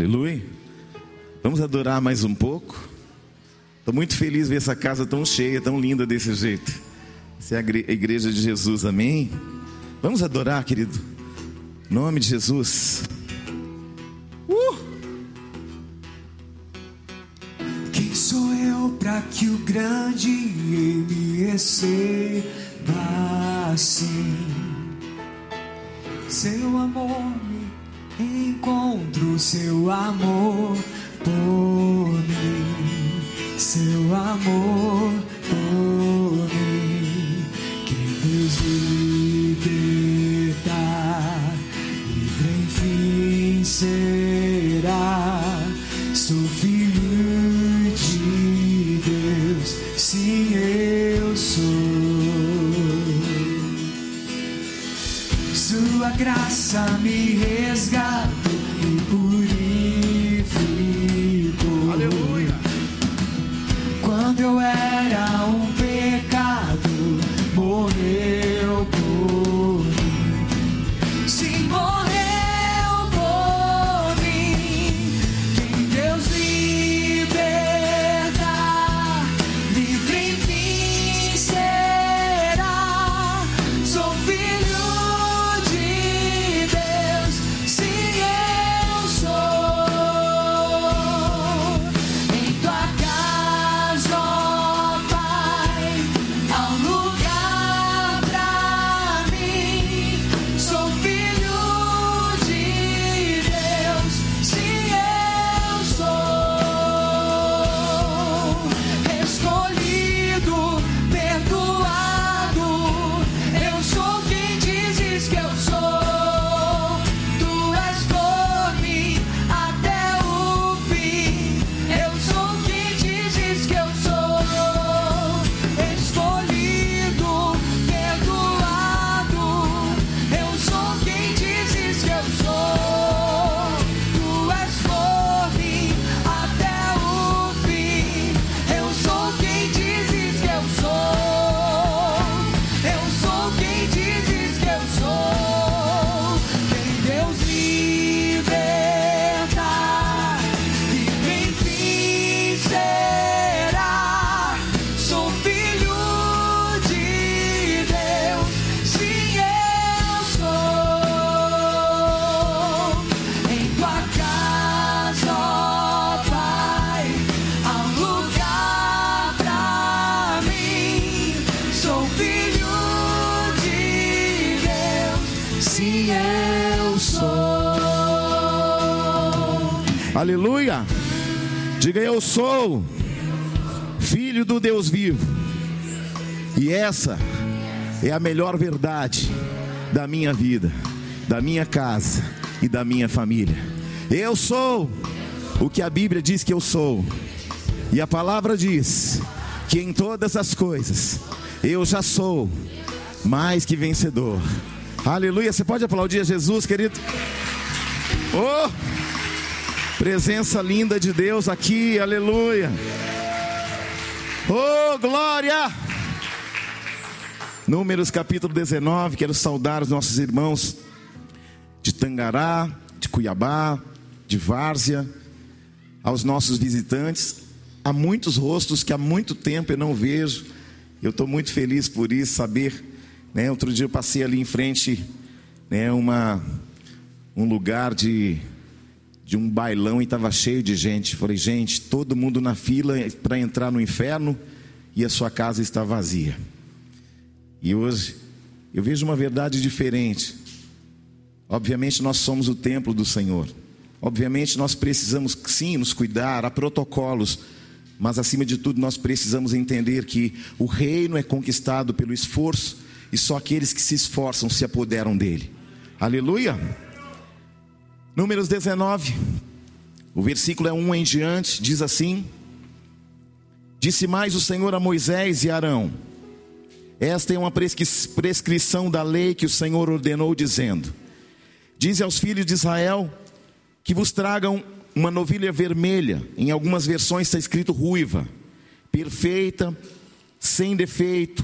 Aleluia. Vamos adorar mais um pouco. Estou muito feliz de ver essa casa tão cheia, tão linda desse jeito. Essa é a igreja de Jesus, amém? Vamos adorar, querido. Em nome de Jesus. Uh! Quem sou eu para que o grande ele receba assim? Seu amor me encontro, seu amor por mim, seu amor Aleluia. Diga eu sou filho do Deus vivo. E essa é a melhor verdade da minha vida, da minha casa e da minha família. Eu sou o que a Bíblia diz que eu sou. E a palavra diz que em todas as coisas eu já sou mais que vencedor. Aleluia. Você pode aplaudir a Jesus, querido? Oh! Presença linda de Deus aqui, aleluia. Oh, glória! Números capítulo 19, quero saudar os nossos irmãos de Tangará, de Cuiabá, de Várzea, aos nossos visitantes. Há muitos rostos que há muito tempo eu não vejo. Eu estou muito feliz por isso, saber. Né? Outro dia eu passei ali em frente, né, uma, um lugar de de um bailão e estava cheio de gente. Falei, gente, todo mundo na fila para entrar no inferno e a sua casa está vazia. E hoje eu vejo uma verdade diferente. Obviamente nós somos o templo do Senhor. Obviamente nós precisamos sim nos cuidar, há protocolos, mas acima de tudo nós precisamos entender que o reino é conquistado pelo esforço e só aqueles que se esforçam se apoderam dele. Aleluia! Números 19, o versículo é 1 em diante, diz assim: Disse mais o Senhor a Moisés e Arão: Esta é uma prescrição da lei que o Senhor ordenou, dizendo: Dize aos filhos de Israel que vos tragam uma novilha vermelha, em algumas versões está escrito ruiva, perfeita, sem defeito,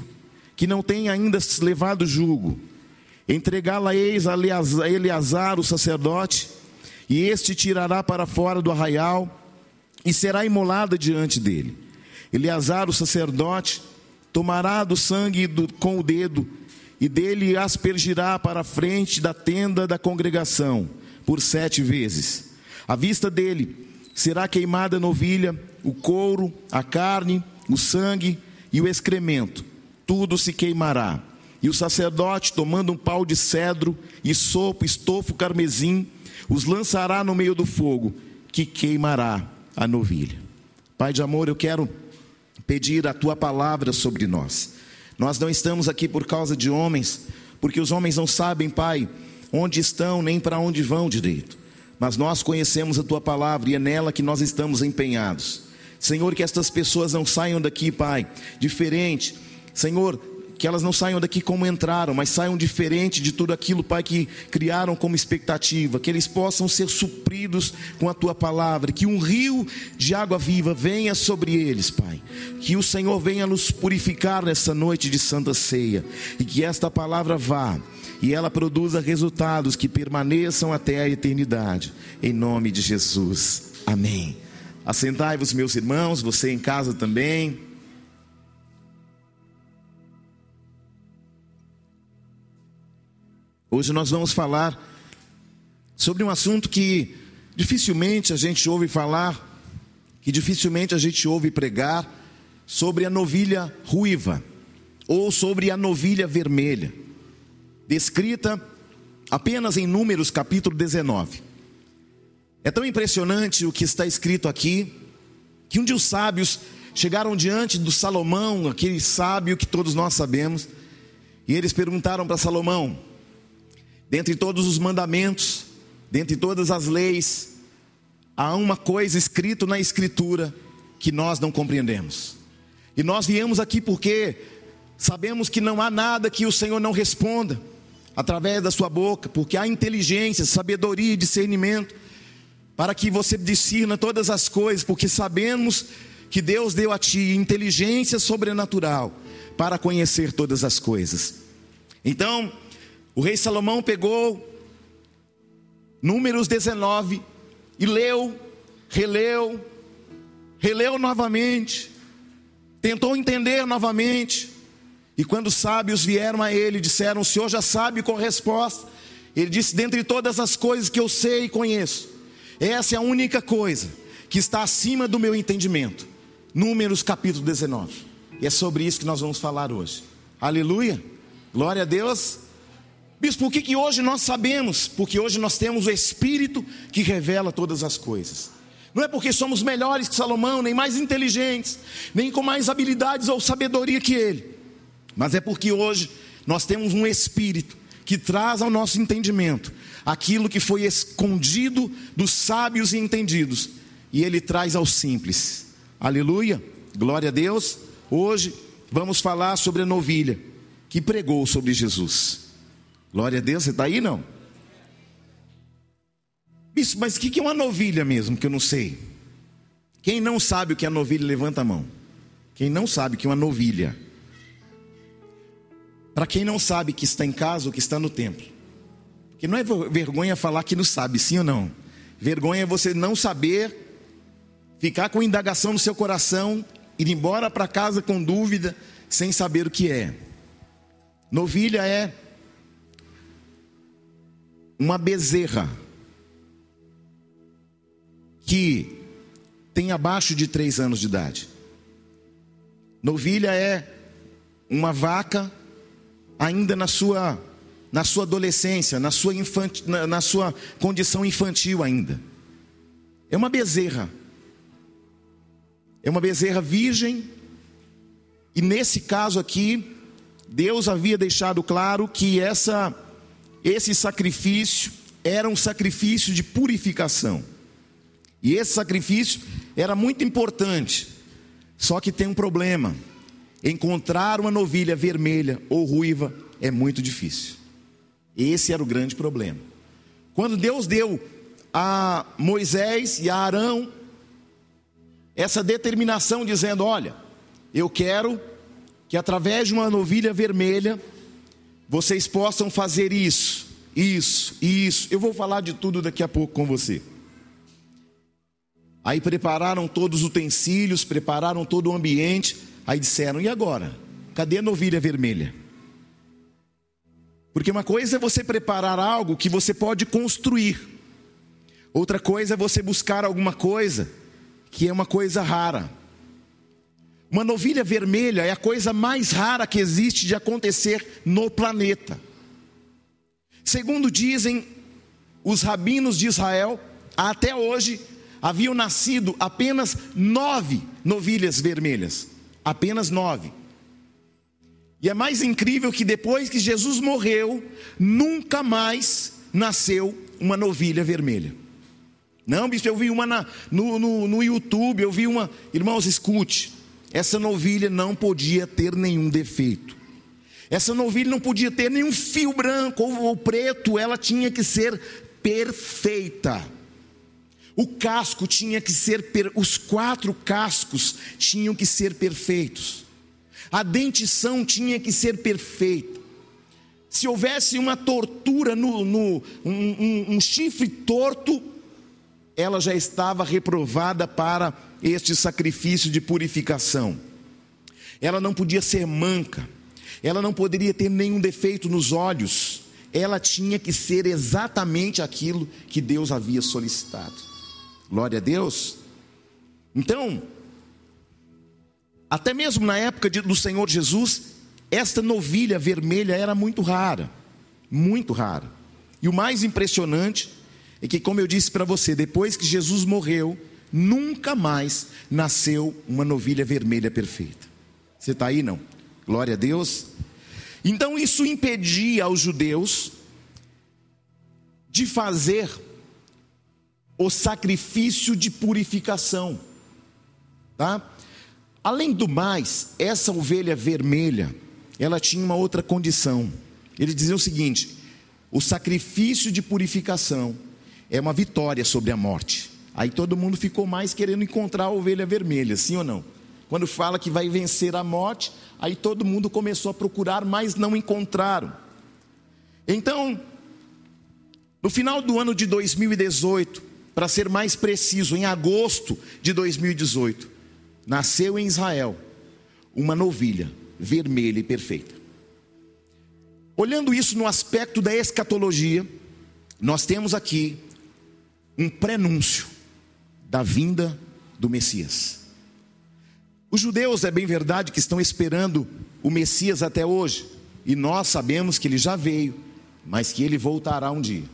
que não tem ainda levado jugo. Entregá-la-eis a Eleazar, o sacerdote, e este tirará para fora do arraial e será imolada diante dele. Eleazar, o sacerdote, tomará do sangue do, com o dedo e dele aspergirá para a frente da tenda da congregação por sete vezes. À vista dele será queimada a novilha, o couro, a carne, o sangue e o excremento. Tudo se queimará. E o sacerdote, tomando um pau de cedro e sopo, estofo carmesim, os lançará no meio do fogo, que queimará a novilha. Pai de amor, eu quero pedir a tua palavra sobre nós. Nós não estamos aqui por causa de homens, porque os homens não sabem, Pai, onde estão nem para onde vão direito. Mas nós conhecemos a tua palavra e é nela que nós estamos empenhados. Senhor, que estas pessoas não saiam daqui, Pai, diferente. Senhor, que elas não saiam daqui como entraram, mas saiam diferente de tudo aquilo, Pai, que criaram como expectativa, que eles possam ser supridos com a tua palavra, que um rio de água viva venha sobre eles, Pai. Que o Senhor venha nos purificar nessa noite de santa ceia e que esta palavra vá e ela produza resultados que permaneçam até a eternidade. Em nome de Jesus. Amém. Assentai-vos, meus irmãos, você em casa também. Hoje nós vamos falar sobre um assunto que dificilmente a gente ouve falar, que dificilmente a gente ouve pregar, sobre a novilha ruiva ou sobre a novilha vermelha, descrita apenas em Números capítulo 19. É tão impressionante o que está escrito aqui, que um dia os sábios chegaram diante do Salomão, aquele sábio que todos nós sabemos, e eles perguntaram para Salomão: Dentre todos os mandamentos, dentre todas as leis, há uma coisa escrita na Escritura que nós não compreendemos. E nós viemos aqui porque sabemos que não há nada que o Senhor não responda através da sua boca, porque há inteligência, sabedoria e discernimento para que você discirna todas as coisas, porque sabemos que Deus deu a ti inteligência sobrenatural para conhecer todas as coisas. Então, o rei Salomão pegou Números 19 e leu, releu, releu novamente, tentou entender novamente. E quando os sábios vieram a ele, disseram: O senhor já sabe qual a resposta. Ele disse: Dentre todas as coisas que eu sei e conheço, essa é a única coisa que está acima do meu entendimento. Números capítulo 19. E é sobre isso que nós vamos falar hoje. Aleluia. Glória a Deus. Bispo, por que, que hoje nós sabemos? Porque hoje nós temos o Espírito que revela todas as coisas. Não é porque somos melhores que Salomão, nem mais inteligentes, nem com mais habilidades ou sabedoria que ele, mas é porque hoje nós temos um Espírito que traz ao nosso entendimento aquilo que foi escondido dos sábios e entendidos, e ele traz aos simples. Aleluia, glória a Deus. Hoje vamos falar sobre a novilha que pregou sobre Jesus. Glória a Deus, você está aí não? Isso, mas o que é uma novilha mesmo, que eu não sei? Quem não sabe o que é novilha, levanta a mão. Quem não sabe o que é uma novilha? Para quem não sabe que está em casa ou que está no templo. Porque não é vergonha falar que não sabe, sim ou não. Vergonha é você não saber, ficar com indagação no seu coração, ir embora para casa com dúvida, sem saber o que é. Novilha é uma bezerra que tem abaixo de três anos de idade. Novilha é uma vaca ainda na sua na sua adolescência, na sua, infant, na, na sua condição infantil ainda. É uma bezerra. É uma bezerra virgem. E nesse caso aqui, Deus havia deixado claro que essa esse sacrifício era um sacrifício de purificação. E esse sacrifício era muito importante. Só que tem um problema. Encontrar uma novilha vermelha ou ruiva é muito difícil. Esse era o grande problema. Quando Deus deu a Moisés e a Arão essa determinação, dizendo: Olha, eu quero que através de uma novilha vermelha vocês possam fazer isso. Isso, isso. Eu vou falar de tudo daqui a pouco com você. Aí prepararam todos os utensílios, prepararam todo o ambiente. Aí disseram: e agora? Cadê a novilha vermelha? Porque uma coisa é você preparar algo que você pode construir, outra coisa é você buscar alguma coisa que é uma coisa rara. Uma novilha vermelha é a coisa mais rara que existe de acontecer no planeta. Segundo dizem os rabinos de Israel, até hoje haviam nascido apenas nove novilhas vermelhas. Apenas nove. E é mais incrível que depois que Jesus morreu, nunca mais nasceu uma novilha vermelha. Não, bicho, eu vi uma na, no, no, no YouTube, eu vi uma. Irmãos, escute. Essa novilha não podia ter nenhum defeito. Essa novilha não podia ter nenhum fio branco ou, preto, ela tinha que ser perfeita. O casco tinha que ser, os quatro cascos tinham que ser perfeitos. A dentição tinha que ser perfeita. Se houvesse uma tortura no, no um, um, um chifre torto, ela já estava reprovada para este sacrifício de purificação. Ela não podia ser manca, ela não poderia ter nenhum defeito nos olhos, ela tinha que ser exatamente aquilo que Deus havia solicitado. Glória a Deus. Então, até mesmo na época do Senhor Jesus, esta novilha vermelha era muito rara, muito rara. E o mais impressionante é que, como eu disse para você, depois que Jesus morreu, nunca mais nasceu uma novilha vermelha perfeita. Você está aí, não? Glória a Deus. Então isso impedia aos judeus de fazer o sacrifício de purificação, tá? Além do mais, essa ovelha vermelha, ela tinha uma outra condição. Ele dizia o seguinte: o sacrifício de purificação é uma vitória sobre a morte. Aí todo mundo ficou mais querendo encontrar a ovelha vermelha, sim ou não? Quando fala que vai vencer a morte, aí todo mundo começou a procurar, mas não encontraram. Então, no final do ano de 2018, para ser mais preciso, em agosto de 2018, nasceu em Israel uma novilha vermelha e perfeita. Olhando isso no aspecto da escatologia, nós temos aqui um prenúncio da vinda do Messias. Os judeus, é bem verdade, que estão esperando o Messias até hoje, e nós sabemos que ele já veio, mas que ele voltará um dia.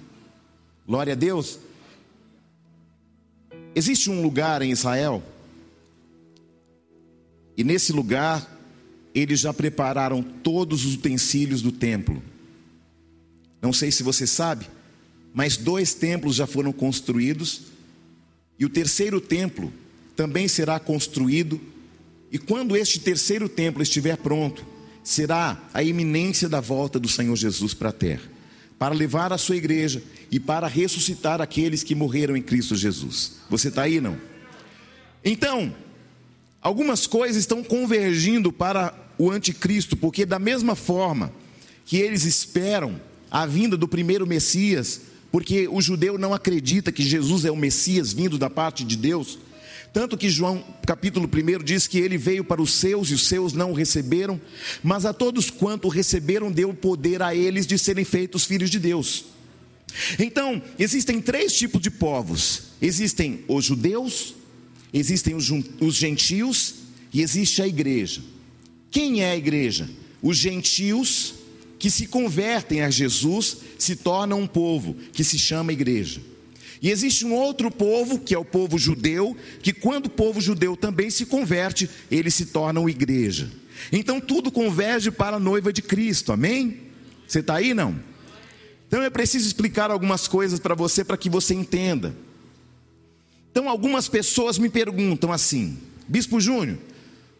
Glória a Deus. Existe um lugar em Israel, e nesse lugar eles já prepararam todos os utensílios do templo. Não sei se você sabe, mas dois templos já foram construídos, e o terceiro templo também será construído, e quando este terceiro templo estiver pronto, será a iminência da volta do Senhor Jesus para a terra, para levar a sua igreja e para ressuscitar aqueles que morreram em Cristo Jesus. Você está aí, não? Então, algumas coisas estão convergindo para o anticristo, porque da mesma forma que eles esperam a vinda do primeiro Messias, porque o judeu não acredita que Jesus é o Messias vindo da parte de Deus. Tanto que João capítulo 1 diz que ele veio para os seus e os seus não o receberam, mas a todos quanto receberam, deu poder a eles de serem feitos filhos de Deus. Então, existem três tipos de povos: existem os judeus, existem os gentios e existe a igreja. Quem é a igreja? Os gentios que se convertem a Jesus se tornam um povo que se chama igreja. E existe um outro povo, que é o povo judeu, que quando o povo judeu também se converte, eles se tornam igreja. Então tudo converge para a noiva de Cristo, amém? Você está aí não? Então é preciso explicar algumas coisas para você para que você entenda. Então algumas pessoas me perguntam assim, Bispo Júnior,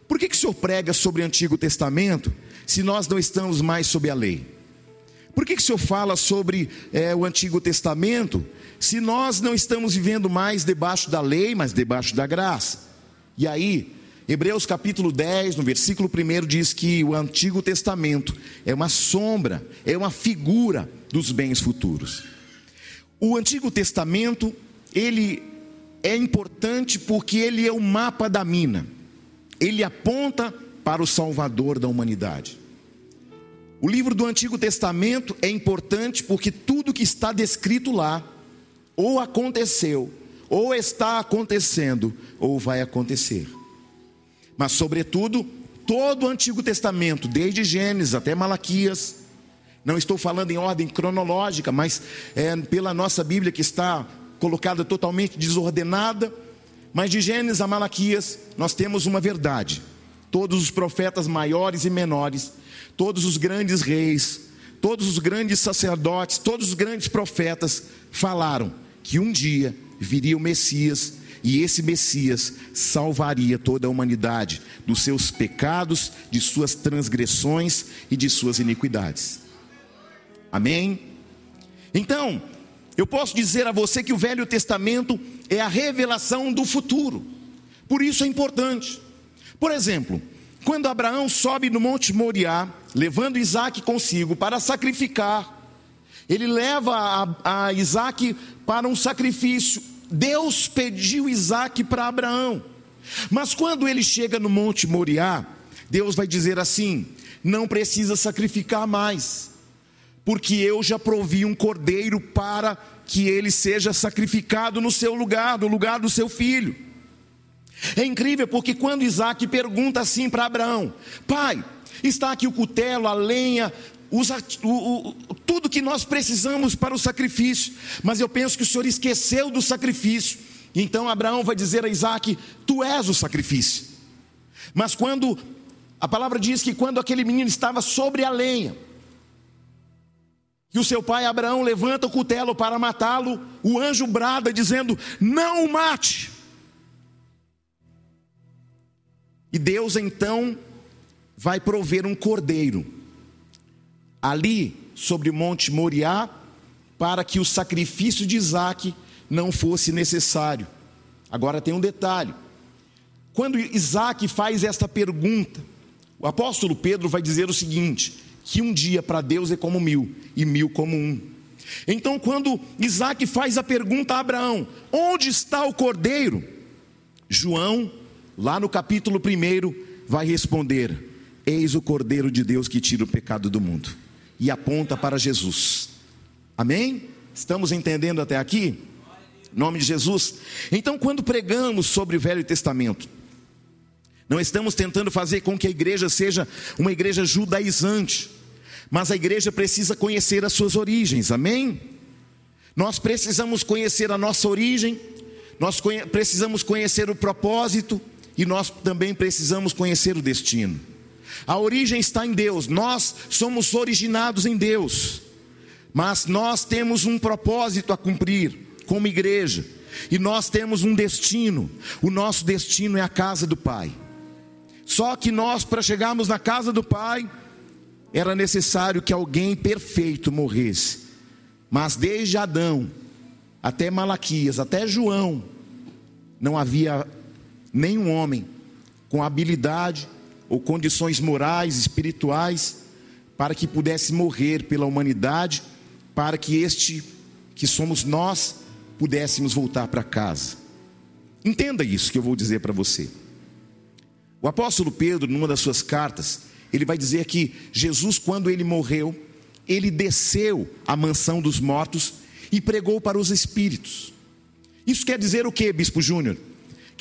por que, que o senhor prega sobre o Antigo Testamento se nós não estamos mais sob a lei? Por que, que o senhor fala sobre é, o Antigo Testamento se nós não estamos vivendo mais debaixo da lei, mas debaixo da graça? E aí, Hebreus capítulo 10, no versículo 1 diz que o Antigo Testamento é uma sombra, é uma figura dos bens futuros. O Antigo Testamento, ele é importante porque ele é o mapa da mina. Ele aponta para o Salvador da humanidade. O livro do Antigo Testamento é importante porque tudo que está descrito lá ou aconteceu, ou está acontecendo, ou vai acontecer. Mas, sobretudo, todo o Antigo Testamento, desde Gênesis até Malaquias, não estou falando em ordem cronológica, mas é pela nossa Bíblia que está colocada totalmente desordenada. Mas de Gênesis a Malaquias, nós temos uma verdade. Todos os profetas maiores e menores, todos os grandes reis, todos os grandes sacerdotes, todos os grandes profetas falaram que um dia viria o Messias e esse Messias salvaria toda a humanidade dos seus pecados, de suas transgressões e de suas iniquidades. Amém? Então, eu posso dizer a você que o Velho Testamento é a revelação do futuro. Por isso é importante. Por exemplo, quando Abraão sobe no Monte Moriá, levando Isaac consigo para sacrificar, ele leva a, a Isaac para um sacrifício Deus pediu Isaac para Abraão. Mas quando ele chega no Monte Moriá, Deus vai dizer assim: não precisa sacrificar mais, porque eu já provi um cordeiro para que ele seja sacrificado no seu lugar, no lugar do seu filho. É incrível porque quando Isaac pergunta assim para Abraão: Pai, está aqui o cutelo, a lenha, usa o, o, tudo que nós precisamos para o sacrifício, mas eu penso que o Senhor esqueceu do sacrifício. Então Abraão vai dizer a Isaac: Tu és o sacrifício. Mas quando a palavra diz que quando aquele menino estava sobre a lenha, que o seu pai Abraão levanta o cutelo para matá-lo, o anjo brada dizendo: Não o mate. E Deus então vai prover um cordeiro ali sobre o Monte Moriá, para que o sacrifício de Isaac não fosse necessário. Agora tem um detalhe: quando Isaac faz esta pergunta, o apóstolo Pedro vai dizer o seguinte: que um dia para Deus é como mil, e mil como um. Então, quando Isaac faz a pergunta a Abraão: onde está o cordeiro? João, lá no capítulo 1, vai responder: Eis o cordeiro de Deus que tira o pecado do mundo e aponta para Jesus. Amém? Estamos entendendo até aqui? Em nome de Jesus. Então, quando pregamos sobre o Velho Testamento, não estamos tentando fazer com que a igreja seja uma igreja judaizante, mas a igreja precisa conhecer as suas origens, amém? Nós precisamos conhecer a nossa origem, nós conhe precisamos conhecer o propósito e nós também precisamos conhecer o destino. A origem está em Deus, nós somos originados em Deus, mas nós temos um propósito a cumprir como igreja, e nós temos um destino, o nosso destino é a casa do Pai. Só que nós, para chegarmos na casa do Pai, era necessário que alguém perfeito morresse, mas desde Adão até Malaquias, até João, não havia nenhum homem com habilidade ou condições morais, espirituais, para que pudesse morrer pela humanidade, para que este, que somos nós, pudéssemos voltar para casa. Entenda isso que eu vou dizer para você. O apóstolo Pedro, numa das suas cartas, ele vai dizer que Jesus, quando ele morreu, ele desceu à mansão dos mortos e pregou para os espíritos. Isso quer dizer o que, Bispo Júnior?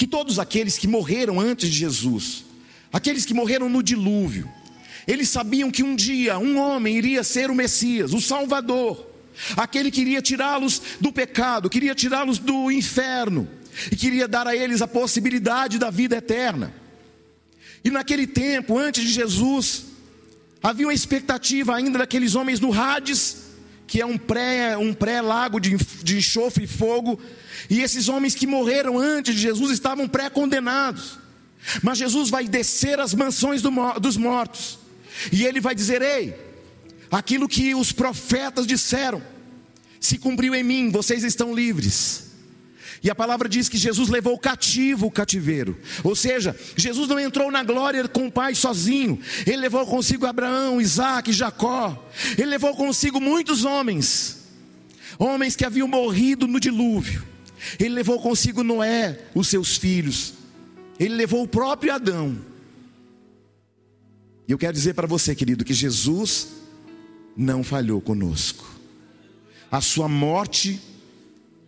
Que todos aqueles que morreram antes de Jesus, aqueles que morreram no dilúvio, eles sabiam que um dia um homem iria ser o Messias, o Salvador, aquele que iria tirá-los do pecado, queria tirá-los do inferno e queria dar a eles a possibilidade da vida eterna. E naquele tempo, antes de Jesus, havia uma expectativa ainda daqueles homens no Hades, que é um pré um pré-lago de, de enxofre e fogo, e esses homens que morreram antes de Jesus estavam pré-condenados. Mas Jesus vai descer às mansões do, dos mortos, e ele vai dizer: Ei, aquilo que os profetas disseram se cumpriu em mim, vocês estão livres. E a palavra diz que Jesus levou cativo o cativeiro. Ou seja, Jesus não entrou na glória com o Pai sozinho. Ele levou consigo Abraão, Isaac, Jacó. Ele levou consigo muitos homens. Homens que haviam morrido no dilúvio. Ele levou consigo Noé, os seus filhos. Ele levou o próprio Adão. E eu quero dizer para você, querido, que Jesus não falhou conosco. A sua morte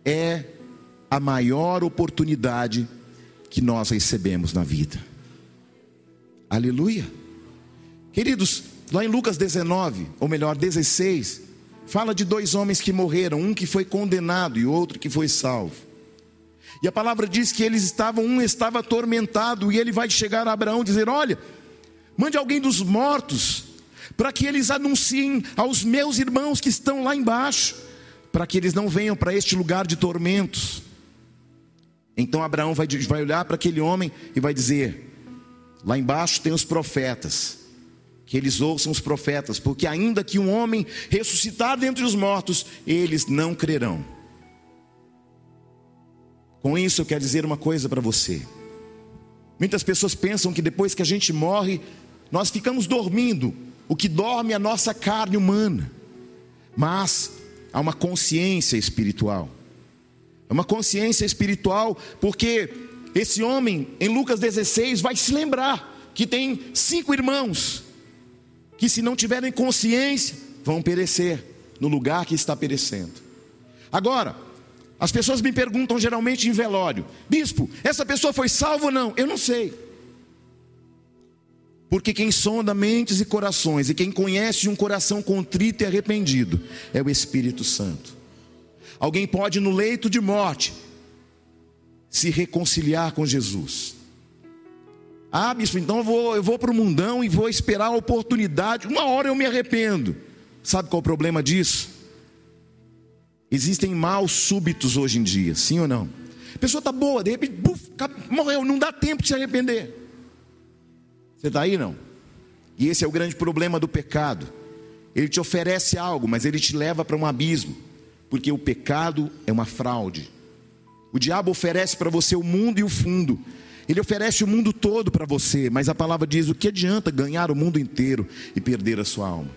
é a maior oportunidade que nós recebemos na vida. Aleluia. Queridos, lá em Lucas 19, ou melhor, 16, fala de dois homens que morreram, um que foi condenado e outro que foi salvo. E a palavra diz que eles estavam, um estava atormentado, e ele vai chegar a Abraão e dizer: Olha, mande alguém dos mortos, para que eles anunciem aos meus irmãos que estão lá embaixo, para que eles não venham para este lugar de tormentos. Então Abraão vai, vai olhar para aquele homem e vai dizer: Lá embaixo tem os profetas, que eles ouçam os profetas, porque ainda que um homem ressuscitar dentre os mortos, eles não crerão. Com isso eu quero dizer uma coisa para você. Muitas pessoas pensam que depois que a gente morre, nós ficamos dormindo, o que dorme é a nossa carne humana. Mas há uma consciência espiritual. É uma consciência espiritual, porque esse homem, em Lucas 16, vai se lembrar que tem cinco irmãos, que se não tiverem consciência, vão perecer no lugar que está perecendo. Agora, as pessoas me perguntam geralmente em velório: Bispo, essa pessoa foi salva ou não? Eu não sei. Porque quem sonda mentes e corações e quem conhece um coração contrito e arrependido é o Espírito Santo. Alguém pode no leito de morte se reconciliar com Jesus. Ah, bispo, então eu vou, eu vou para o mundão e vou esperar a oportunidade. Uma hora eu me arrependo. Sabe qual é o problema disso? Existem maus súbitos hoje em dia, sim ou não? A pessoa está boa, de repente, buf, morreu, não dá tempo de se arrepender. Você está aí não? E esse é o grande problema do pecado. Ele te oferece algo, mas ele te leva para um abismo, porque o pecado é uma fraude. O diabo oferece para você o mundo e o fundo. Ele oferece o mundo todo para você, mas a palavra diz: o que adianta ganhar o mundo inteiro e perder a sua alma?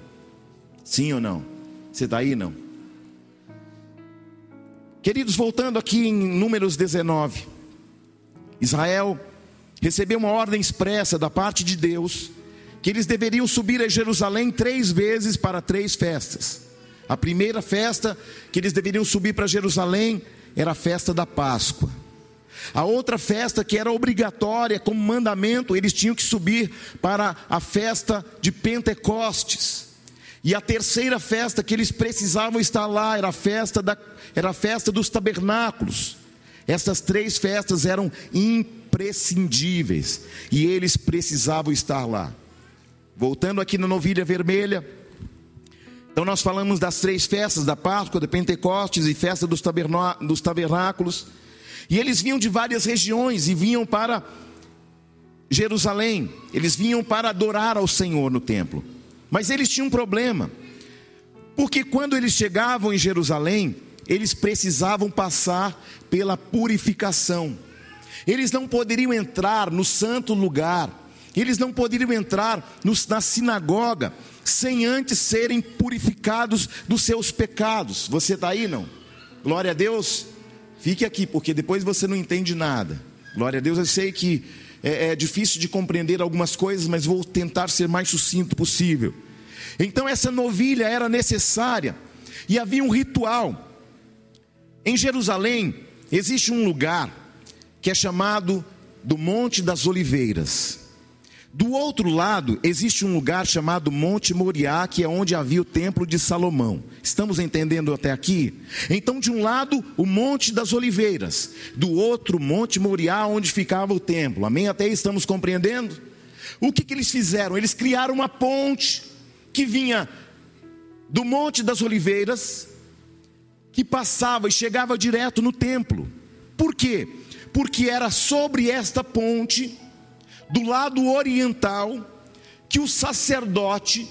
Sim ou não? Você está aí não? Queridos, voltando aqui em Números 19, Israel recebeu uma ordem expressa da parte de Deus que eles deveriam subir a Jerusalém três vezes para três festas. A primeira festa que eles deveriam subir para Jerusalém era a festa da Páscoa. A outra festa que era obrigatória como mandamento, eles tinham que subir para a festa de Pentecostes. E a terceira festa que eles precisavam estar lá era a festa da era a festa dos tabernáculos. Essas três festas eram imprescindíveis e eles precisavam estar lá. Voltando aqui na novilha vermelha, então nós falamos das três festas, da Páscoa, de Pentecostes e festa dos, dos tabernáculos. E eles vinham de várias regiões e vinham para Jerusalém. Eles vinham para adorar ao Senhor no templo. Mas eles tinham um problema. Porque quando eles chegavam em Jerusalém, eles precisavam passar pela purificação. Eles não poderiam entrar no santo lugar, eles não poderiam entrar na sinagoga sem antes serem purificados dos seus pecados. Você está aí, não? Glória a Deus. Fique aqui, porque depois você não entende nada. Glória a Deus, eu sei que é, é difícil de compreender algumas coisas, mas vou tentar ser mais sucinto possível. Então, essa novilha era necessária, e havia um ritual em Jerusalém existe um lugar que é chamado do Monte das Oliveiras. Do outro lado existe um lugar chamado Monte Moriá, que é onde havia o templo de Salomão. Estamos entendendo até aqui? Então, de um lado, o Monte das Oliveiras, do outro, Monte Moriá, onde ficava o templo. Amém? Até aí estamos compreendendo? O que, que eles fizeram? Eles criaram uma ponte que vinha do Monte das Oliveiras que passava e chegava direto no templo. Por quê? Porque era sobre esta ponte, do lado oriental, que o sacerdote,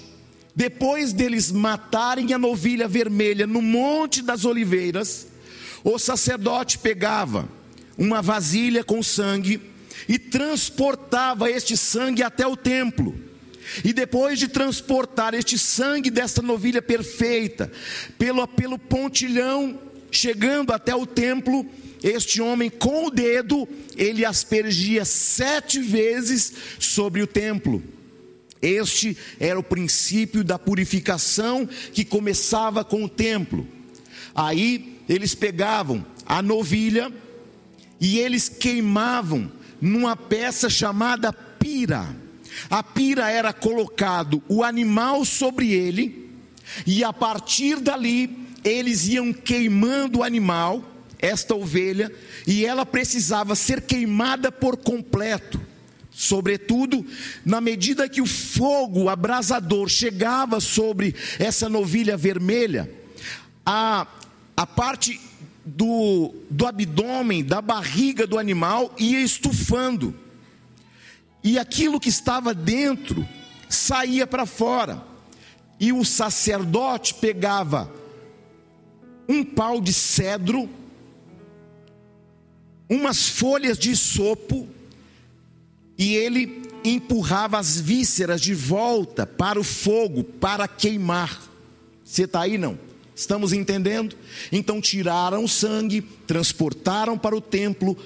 depois deles matarem a novilha vermelha no Monte das Oliveiras, o sacerdote pegava uma vasilha com sangue e transportava este sangue até o templo. E depois de transportar este sangue desta novilha perfeita pelo, pelo pontilhão, chegando até o templo, este homem com o dedo, ele aspergia sete vezes sobre o templo. Este era o princípio da purificação que começava com o templo. Aí eles pegavam a novilha e eles queimavam numa peça chamada pira. A pira era colocado o animal sobre ele e a partir dali eles iam queimando o animal, esta ovelha, e ela precisava ser queimada por completo. Sobretudo, na medida que o fogo abrasador chegava sobre essa novilha vermelha, a, a parte do, do abdômen, da barriga do animal ia estufando, e aquilo que estava dentro saía para fora, e o sacerdote pegava um pau de cedro, umas folhas de sopo, e ele empurrava as vísceras de volta para o fogo, para queimar. Você está aí não? Estamos entendendo? Então tiraram o sangue, transportaram para o templo,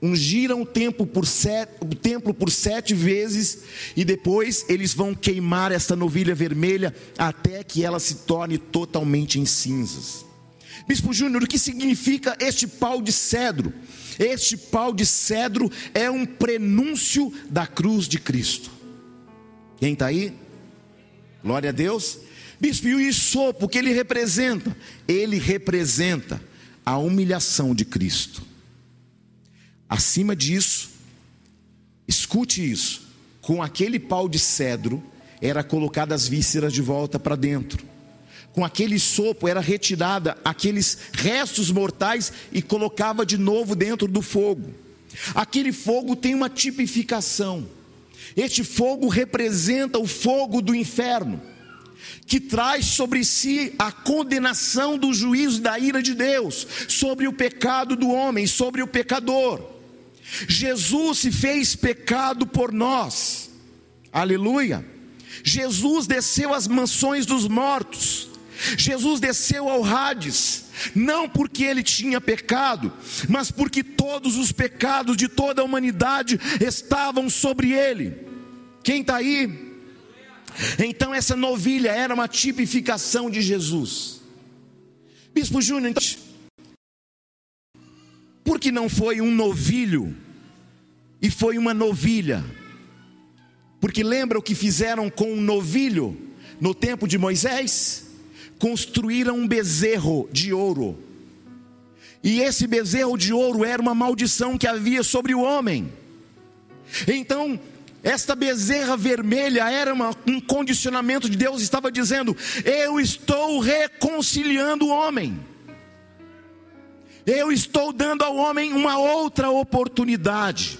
ungiram o templo por sete, o templo por sete vezes, e depois eles vão queimar esta novilha vermelha até que ela se torne totalmente em cinzas. Bispo Júnior, o que significa este pau de cedro? Este pau de cedro é um prenúncio da cruz de Cristo. Quem está aí? Glória a Deus. Bispo, e o o que ele representa? Ele representa a humilhação de Cristo. Acima disso, escute isso: com aquele pau de cedro, era colocada as vísceras de volta para dentro com aquele sopro era retirada aqueles restos mortais e colocava de novo dentro do fogo. Aquele fogo tem uma tipificação. Este fogo representa o fogo do inferno, que traz sobre si a condenação do juízo da ira de Deus sobre o pecado do homem, sobre o pecador. Jesus se fez pecado por nós. Aleluia. Jesus desceu às mansões dos mortos Jesus desceu ao Hades, não porque ele tinha pecado, mas porque todos os pecados de toda a humanidade estavam sobre ele. Quem está aí? Então, essa novilha era uma tipificação de Jesus. Bispo Júnior, então, por que não foi um novilho e foi uma novilha? Porque lembra o que fizeram com um novilho no tempo de Moisés? Construíram um bezerro de ouro. E esse bezerro de ouro era uma maldição que havia sobre o homem. Então, esta bezerra vermelha era uma, um condicionamento de Deus, estava dizendo: Eu estou reconciliando o homem. Eu estou dando ao homem uma outra oportunidade,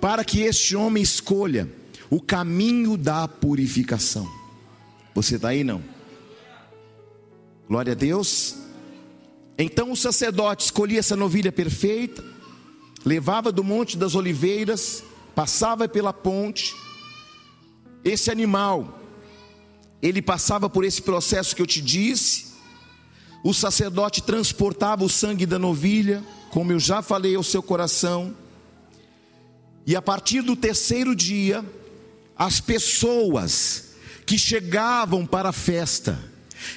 para que este homem escolha o caminho da purificação. Você está aí não? Glória a Deus. Então o sacerdote escolhia essa novilha perfeita, levava do Monte das Oliveiras, passava pela ponte. Esse animal, ele passava por esse processo que eu te disse. O sacerdote transportava o sangue da novilha, como eu já falei ao seu coração. E a partir do terceiro dia, as pessoas que chegavam para a festa,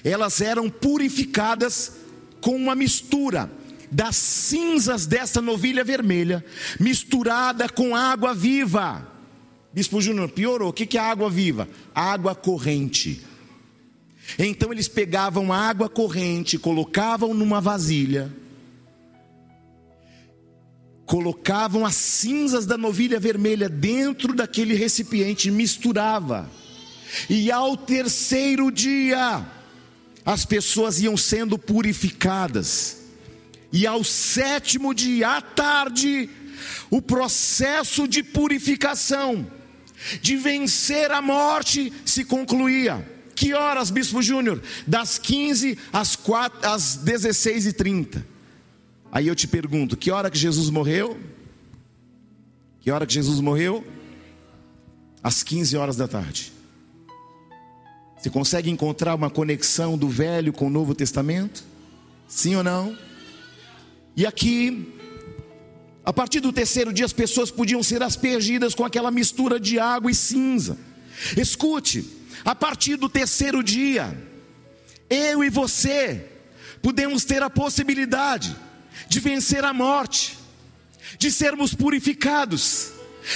elas eram purificadas com uma mistura das cinzas dessa novilha vermelha, misturada com água viva. Bispo Júnior, piorou. O que é água viva? Água corrente. Então eles pegavam água corrente, colocavam numa vasilha, colocavam as cinzas da novilha vermelha dentro daquele recipiente, misturava. E ao terceiro dia, as pessoas iam sendo purificadas. E ao sétimo dia, à tarde, o processo de purificação, de vencer a morte, se concluía. Que horas, Bispo Júnior? Das 15 às, 4, às 16 e 30 Aí eu te pergunto: que hora que Jesus morreu? Que hora que Jesus morreu? Às 15 horas da tarde. Você consegue encontrar uma conexão do Velho com o Novo Testamento? Sim ou não? E aqui, a partir do terceiro dia, as pessoas podiam ser aspergidas com aquela mistura de água e cinza. Escute, a partir do terceiro dia, eu e você podemos ter a possibilidade de vencer a morte, de sermos purificados,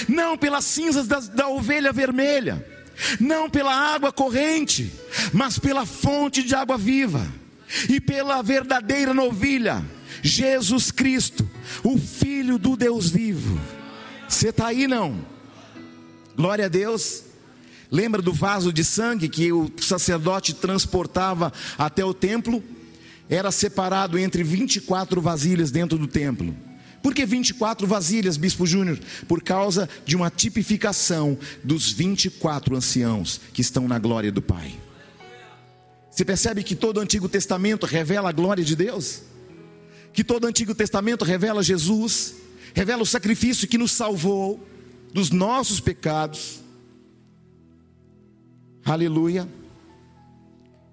não pelas cinzas da, da ovelha vermelha, não pela água corrente, mas pela fonte de água viva e pela verdadeira novilha, Jesus Cristo, o Filho do Deus vivo. Você está aí não? Glória a Deus. Lembra do vaso de sangue que o sacerdote transportava até o templo? Era separado entre 24 vasilhas dentro do templo. Por que 24 vasilhas, Bispo Júnior? Por causa de uma tipificação dos 24 anciãos que estão na glória do Pai. Você percebe que todo o Antigo Testamento revela a glória de Deus? Que todo o Antigo Testamento revela Jesus, revela o sacrifício que nos salvou dos nossos pecados. Aleluia.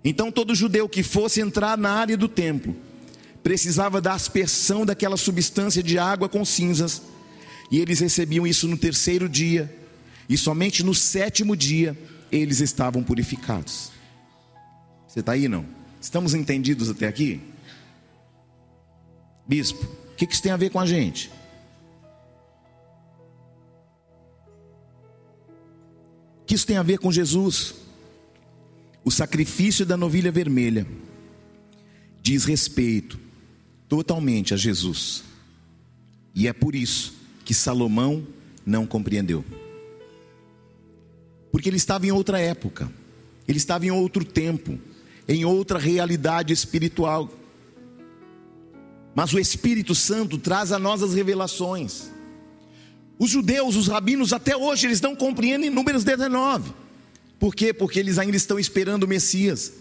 Então todo judeu que fosse entrar na área do templo precisava da aspersão daquela substância de água com cinzas, e eles recebiam isso no terceiro dia, e somente no sétimo dia eles estavam purificados. Você está aí não? Estamos entendidos até aqui? Bispo, o que isso tem a ver com a gente? O que isso tem a ver com Jesus? O sacrifício da novilha vermelha diz respeito totalmente a Jesus. E é por isso que Salomão não compreendeu. Porque ele estava em outra época, ele estava em outro tempo, em outra realidade espiritual. Mas o Espírito Santo traz a nós as revelações. Os judeus, os rabinos, até hoje, eles não compreendem números 19. Por quê? Porque eles ainda estão esperando o Messias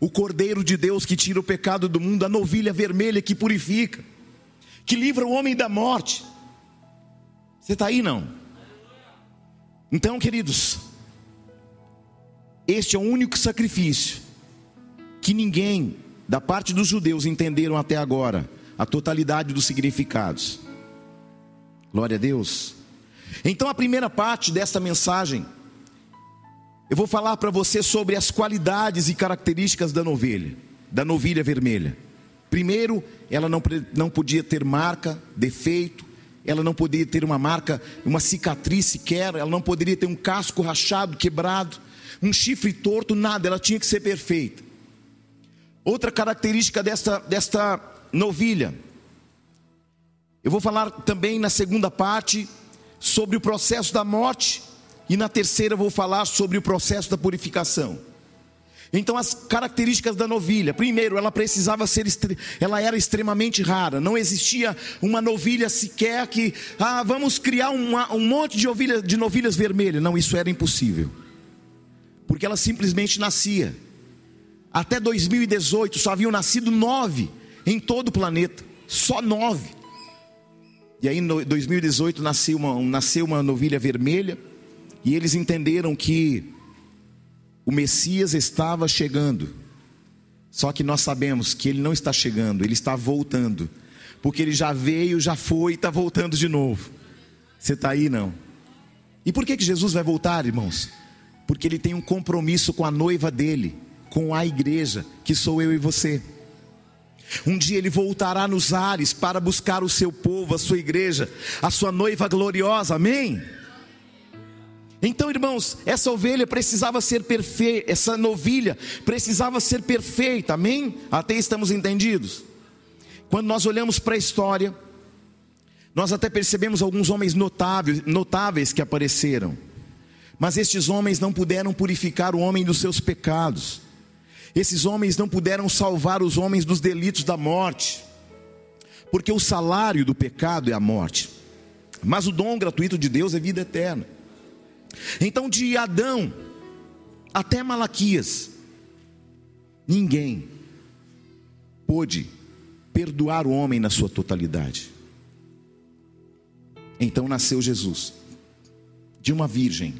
o Cordeiro de Deus que tira o pecado do mundo, a novilha vermelha que purifica, que livra o homem da morte. Você está aí não? Então, queridos, este é o único sacrifício que ninguém, da parte dos judeus, entenderam até agora a totalidade dos significados. Glória a Deus. Então, a primeira parte desta mensagem eu vou falar para você sobre as qualidades e características da novilha, da novilha vermelha. Primeiro, ela não, não podia ter marca, defeito, ela não podia ter uma marca, uma cicatriz sequer, ela não poderia ter um casco rachado, quebrado, um chifre torto, nada, ela tinha que ser perfeita. Outra característica desta, desta novilha, eu vou falar também na segunda parte sobre o processo da morte e na terceira vou falar sobre o processo da purificação. Então as características da novilha. Primeiro, ela precisava ser ela era extremamente rara. Não existia uma novilha sequer que ah, vamos criar uma, um monte de ovelhas de novilhas vermelhas. Não, isso era impossível. Porque ela simplesmente nascia. Até 2018 só haviam nascido nove em todo o planeta. Só nove. E aí em 2018 nasceu uma, nasceu uma novilha vermelha e eles entenderam que o Messias estava chegando. Só que nós sabemos que ele não está chegando, ele está voltando. Porque ele já veio, já foi e está voltando de novo. Você está aí, não? E por que, que Jesus vai voltar, irmãos? Porque ele tem um compromisso com a noiva dele, com a igreja, que sou eu e você. Um dia ele voltará nos ares para buscar o seu povo, a sua igreja, a sua noiva gloriosa, amém? Então, irmãos, essa ovelha precisava ser perfeita, essa novilha precisava ser perfeita, amém? Até estamos entendidos? Quando nós olhamos para a história, nós até percebemos alguns homens notáveis, notáveis que apareceram, mas estes homens não puderam purificar o homem dos seus pecados, esses homens não puderam salvar os homens dos delitos da morte, porque o salário do pecado é a morte, mas o dom gratuito de Deus é vida eterna. Então, de Adão até Malaquias, ninguém pôde perdoar o homem na sua totalidade. Então nasceu Jesus, de uma virgem,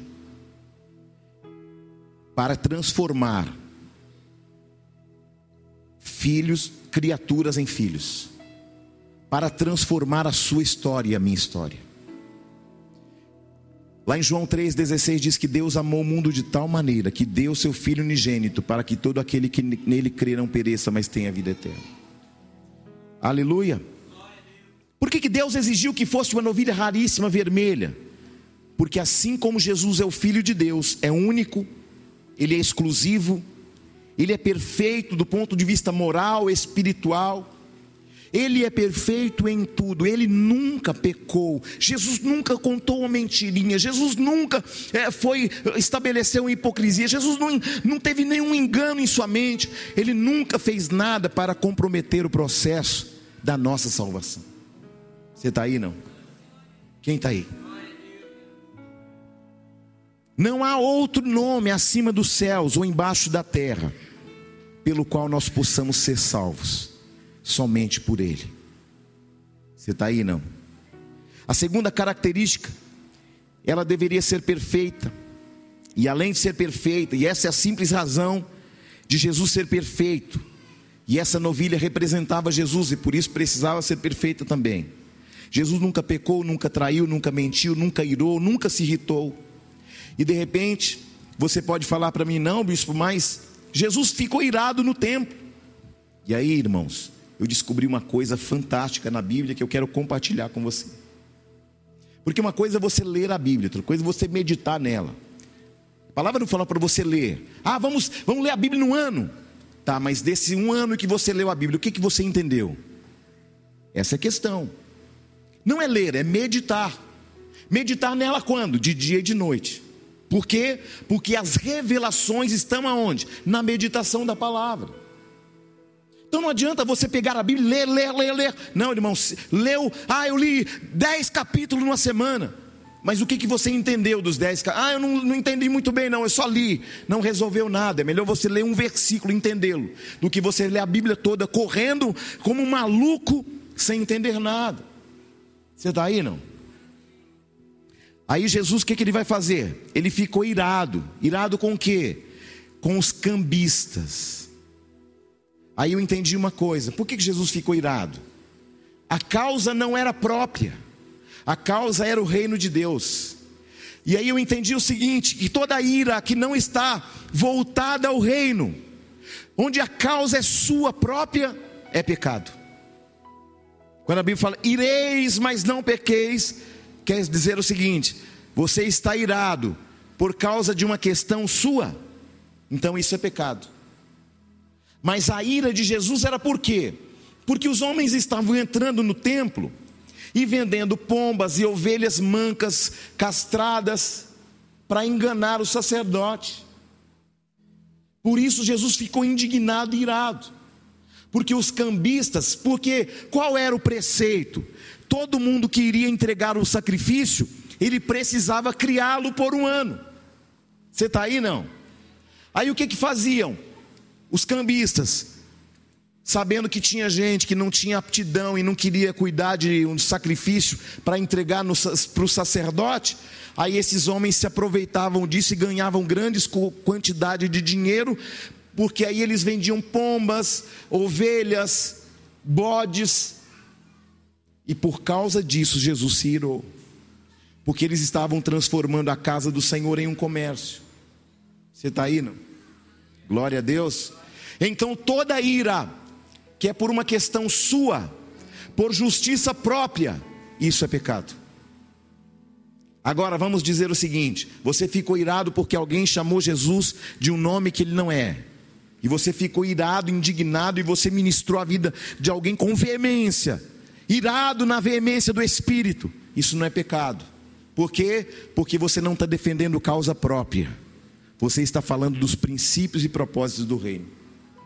para transformar filhos, criaturas em filhos, para transformar a sua história e a minha história. Lá em João 3,16 diz que Deus amou o mundo de tal maneira que deu seu Filho unigênito para que todo aquele que nele crê não pereça, mas tenha vida eterna. Aleluia. Por que, que Deus exigiu que fosse uma novilha raríssima vermelha? Porque assim como Jesus é o Filho de Deus, é único, ele é exclusivo, ele é perfeito do ponto de vista moral, espiritual. Ele é perfeito em tudo, ele nunca pecou, Jesus nunca contou uma mentirinha, Jesus nunca é, foi estabeleceu uma hipocrisia, Jesus não, não teve nenhum engano em sua mente, ele nunca fez nada para comprometer o processo da nossa salvação. Você está aí não? Quem está aí? Não há outro nome acima dos céus ou embaixo da terra pelo qual nós possamos ser salvos, somente por Ele. Você está aí, não? A segunda característica, ela deveria ser perfeita, e além de ser perfeita, e essa é a simples razão de Jesus ser perfeito, e essa novilha representava Jesus, e por isso precisava ser perfeita também. Jesus nunca pecou, nunca traiu, nunca mentiu, nunca irou, nunca se irritou. E de repente, você pode falar para mim, não, bispo, mas Jesus ficou irado no templo. E aí, irmãos, eu descobri uma coisa fantástica na Bíblia que eu quero compartilhar com você. Porque uma coisa é você ler a Bíblia, outra coisa é você meditar nela. A palavra não fala para você ler. Ah, vamos, vamos ler a Bíblia no ano. Tá, mas desse um ano que você leu a Bíblia, o que, que você entendeu? Essa é a questão. Não é ler, é meditar. Meditar nela quando? De dia e de noite. Por quê? Porque as revelações estão aonde? Na meditação da palavra. Então não adianta você pegar a Bíblia, ler, ler, ler, ler. Não, irmão, leu, ah, eu li dez capítulos numa semana. Mas o que, que você entendeu dos dez? Ah, eu não, não entendi muito bem, não, eu só li. Não resolveu nada. É melhor você ler um versículo e entendê-lo, do que você ler a Bíblia toda correndo como um maluco sem entender nada. Você está aí, não? Aí Jesus, o que, que ele vai fazer? Ele ficou irado. Irado com o quê? Com os cambistas. Aí eu entendi uma coisa: por que, Jesus ficou irado? A causa não era própria, a causa era o reino de Deus. E aí eu entendi o seguinte: que toda ira que não está voltada ao reino, onde a causa é sua própria, é pecado. Quando a Bíblia fala, ireis, mas não pequeis, quer dizer o seguinte: você está irado por causa de uma questão sua, então isso é pecado. Mas a ira de Jesus era por quê? Porque os homens estavam entrando no templo e vendendo pombas e ovelhas mancas, castradas, para enganar o sacerdote. Por isso Jesus ficou indignado e irado. Porque os cambistas, porque qual era o preceito? todo mundo que iria entregar o sacrifício, ele precisava criá-lo por um ano. Você está aí não? Aí o que que faziam? Os cambistas, sabendo que tinha gente que não tinha aptidão e não queria cuidar de um sacrifício para entregar para o sacerdote, aí esses homens se aproveitavam disso e ganhavam grandes quantidades de dinheiro, porque aí eles vendiam pombas, ovelhas, bodes, e por causa disso, Jesus se irou. Porque eles estavam transformando a casa do Senhor em um comércio. Você está aí, não? Glória a Deus. Então toda ira, que é por uma questão sua, por justiça própria, isso é pecado. Agora vamos dizer o seguinte: você ficou irado porque alguém chamou Jesus de um nome que ele não é. E você ficou irado, indignado, e você ministrou a vida de alguém com veemência irado na veemência do espírito, isso não é pecado. Por quê? Porque você não está defendendo causa própria. Você está falando dos princípios e propósitos do reino.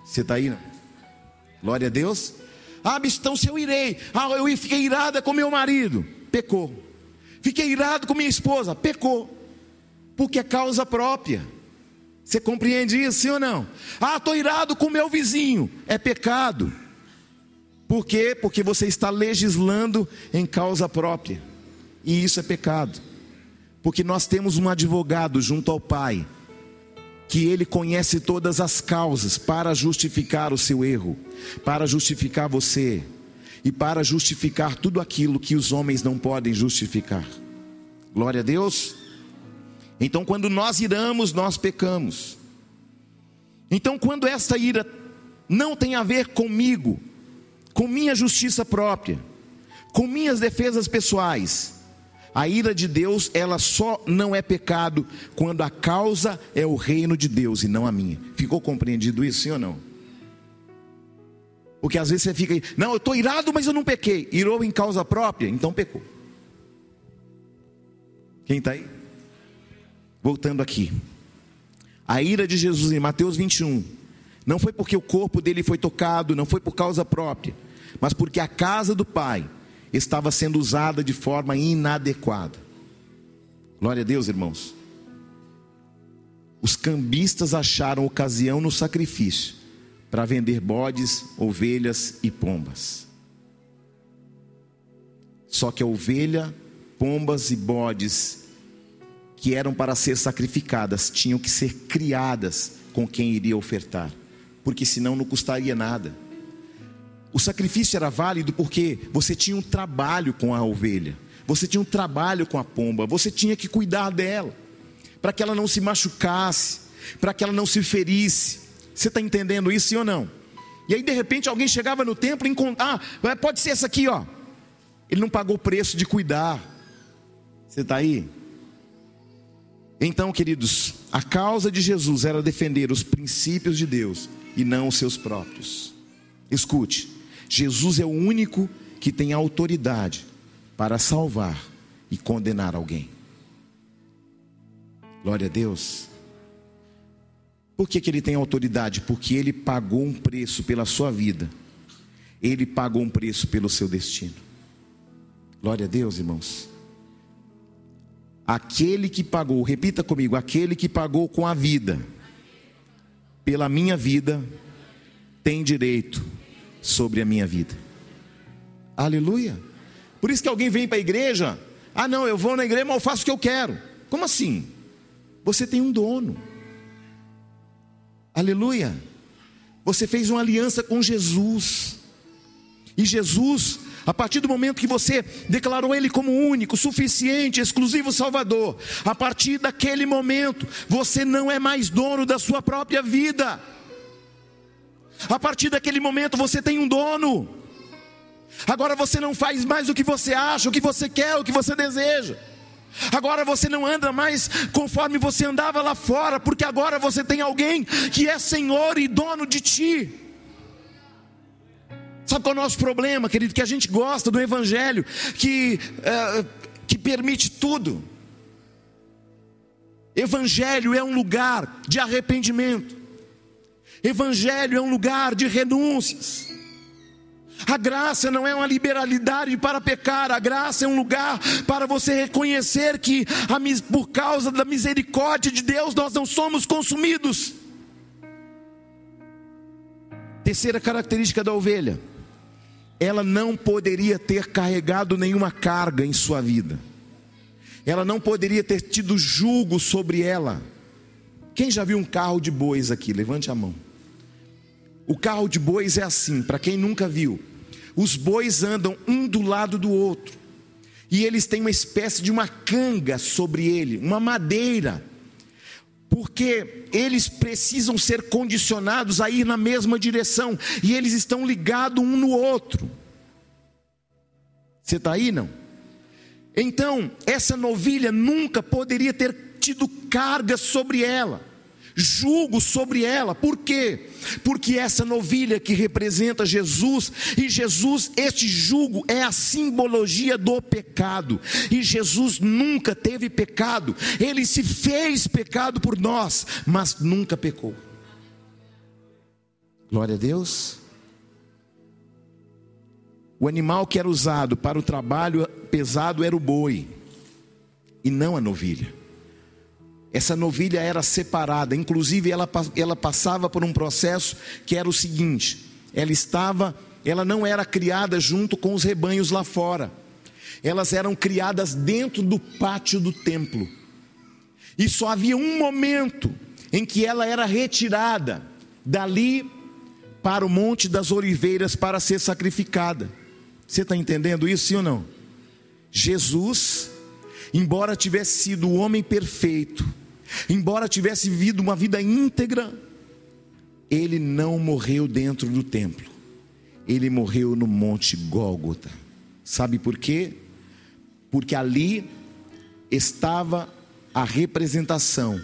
Você está aí? Não? Glória a Deus. Ah, então se eu irei. Ah, eu fiquei irada com meu marido. Pecou. Fiquei irado com minha esposa. Pecou. Porque é causa própria. Você compreende isso, sim ou não? Ah, estou irado com meu vizinho. É pecado. Por quê? Porque você está legislando em causa própria. E isso é pecado. Porque nós temos um advogado junto ao Pai, que ele conhece todas as causas para justificar o seu erro, para justificar você e para justificar tudo aquilo que os homens não podem justificar. Glória a Deus. Então, quando nós iramos, nós pecamos. Então, quando esta ira não tem a ver comigo, com minha justiça própria, com minhas defesas pessoais, a ira de Deus, ela só não é pecado quando a causa é o reino de Deus e não a minha. Ficou compreendido isso, sim ou não? Porque às vezes você fica aí, não, eu estou irado, mas eu não pequei. Irou em causa própria, então pecou. Quem está aí? Voltando aqui. A ira de Jesus em Mateus 21 não foi porque o corpo dele foi tocado, não foi por causa própria, mas porque a casa do Pai estava sendo usada de forma inadequada. Glória a Deus, irmãos. Os cambistas acharam ocasião no sacrifício para vender bodes, ovelhas e pombas. Só que a ovelha, pombas e bodes que eram para ser sacrificadas tinham que ser criadas com quem iria ofertar, porque senão não custaria nada. O sacrifício era válido porque você tinha um trabalho com a ovelha, você tinha um trabalho com a pomba, você tinha que cuidar dela, para que ela não se machucasse, para que ela não se ferisse. Você está entendendo isso, sim ou não? E aí, de repente, alguém chegava no templo e encontrava, ah, pode ser essa aqui, ó. Ele não pagou o preço de cuidar. Você está aí? Então, queridos, a causa de Jesus era defender os princípios de Deus e não os seus próprios. Escute, Jesus é o único que tem autoridade para salvar e condenar alguém. Glória a Deus. Por que, que ele tem autoridade? Porque ele pagou um preço pela sua vida, ele pagou um preço pelo seu destino. Glória a Deus, irmãos. Aquele que pagou, repita comigo, aquele que pagou com a vida, pela minha vida, tem direito sobre a minha vida. Aleluia. Por isso que alguém vem para a igreja, ah não, eu vou na igreja, mas eu faço o que eu quero. Como assim? Você tem um dono. Aleluia. Você fez uma aliança com Jesus. E Jesus, a partir do momento que você declarou Ele como único, suficiente, exclusivo Salvador, a partir daquele momento, você não é mais dono da sua própria vida. A partir daquele momento, você tem um dono. Agora você não faz mais o que você acha, o que você quer, o que você deseja. Agora você não anda mais conforme você andava lá fora, porque agora você tem alguém que é Senhor e dono de ti. Sabe qual é o nosso problema, querido? Que a gente gosta do Evangelho que, é, que permite tudo. Evangelho é um lugar de arrependimento, Evangelho é um lugar de renúncias. A graça não é uma liberalidade para pecar, a graça é um lugar para você reconhecer que por causa da misericórdia de Deus nós não somos consumidos. Terceira característica da ovelha, ela não poderia ter carregado nenhuma carga em sua vida, ela não poderia ter tido julgo sobre ela. Quem já viu um carro de bois aqui? Levante a mão. O carro de bois é assim, para quem nunca viu. Os bois andam um do lado do outro. E eles têm uma espécie de uma canga sobre ele, uma madeira. Porque eles precisam ser condicionados a ir na mesma direção. E eles estão ligados um no outro. Você está aí, não? Então, essa novilha nunca poderia ter tido carga sobre ela julgo sobre ela. Por quê? Porque essa novilha que representa Jesus, e Jesus, este julgo é a simbologia do pecado. E Jesus nunca teve pecado, ele se fez pecado por nós, mas nunca pecou. Glória a Deus. O animal que era usado para o trabalho pesado era o boi, e não a novilha. Essa novilha era separada, inclusive ela, ela passava por um processo que era o seguinte: ela estava ela não era criada junto com os rebanhos lá fora. Elas eram criadas dentro do pátio do templo. E só havia um momento em que ela era retirada dali para o Monte das Oliveiras para ser sacrificada. Você está entendendo isso, sim ou não? Jesus, embora tivesse sido o homem perfeito, embora tivesse vivido uma vida íntegra, ele não morreu dentro do templo, ele morreu no Monte Gólgota. Sabe por quê? Porque ali estava a representação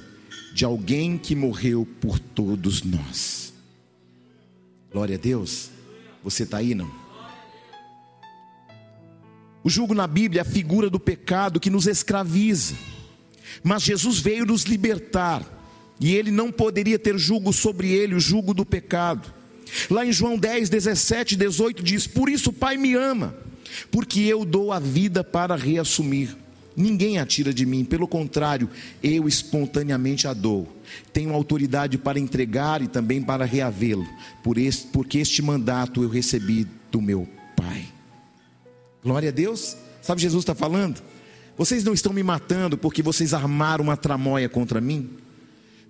de alguém que morreu por todos nós. Glória a Deus. Você está aí, não? O jugo na Bíblia é a figura do pecado que nos escraviza. Mas Jesus veio nos libertar. E ele não poderia ter jugo sobre ele, o jugo do pecado. Lá em João 10, 17 e 18 diz: Por isso o Pai me ama, porque eu dou a vida para reassumir. Ninguém a tira de mim, pelo contrário, eu espontaneamente a dou. Tenho autoridade para entregar e também para reavê-lo, por este, porque este mandato eu recebi do meu Pai. Glória a Deus. Sabe Jesus está falando? Vocês não estão me matando porque vocês armaram uma tramóia contra mim?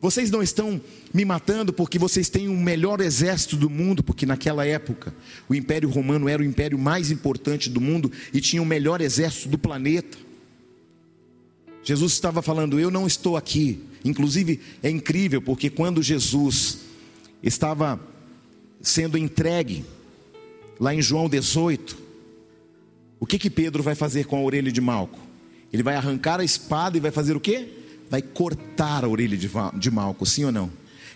Vocês não estão me matando porque vocês têm o melhor exército do mundo, porque naquela época o Império Romano era o império mais importante do mundo e tinha o melhor exército do planeta. Jesus estava falando: Eu não estou aqui. Inclusive, é incrível, porque quando Jesus estava sendo entregue, lá em João 18, o que que Pedro vai fazer com a orelha de Malco? Ele vai arrancar a espada e vai fazer o quê? Vai cortar a orelha de Malco, sim ou não?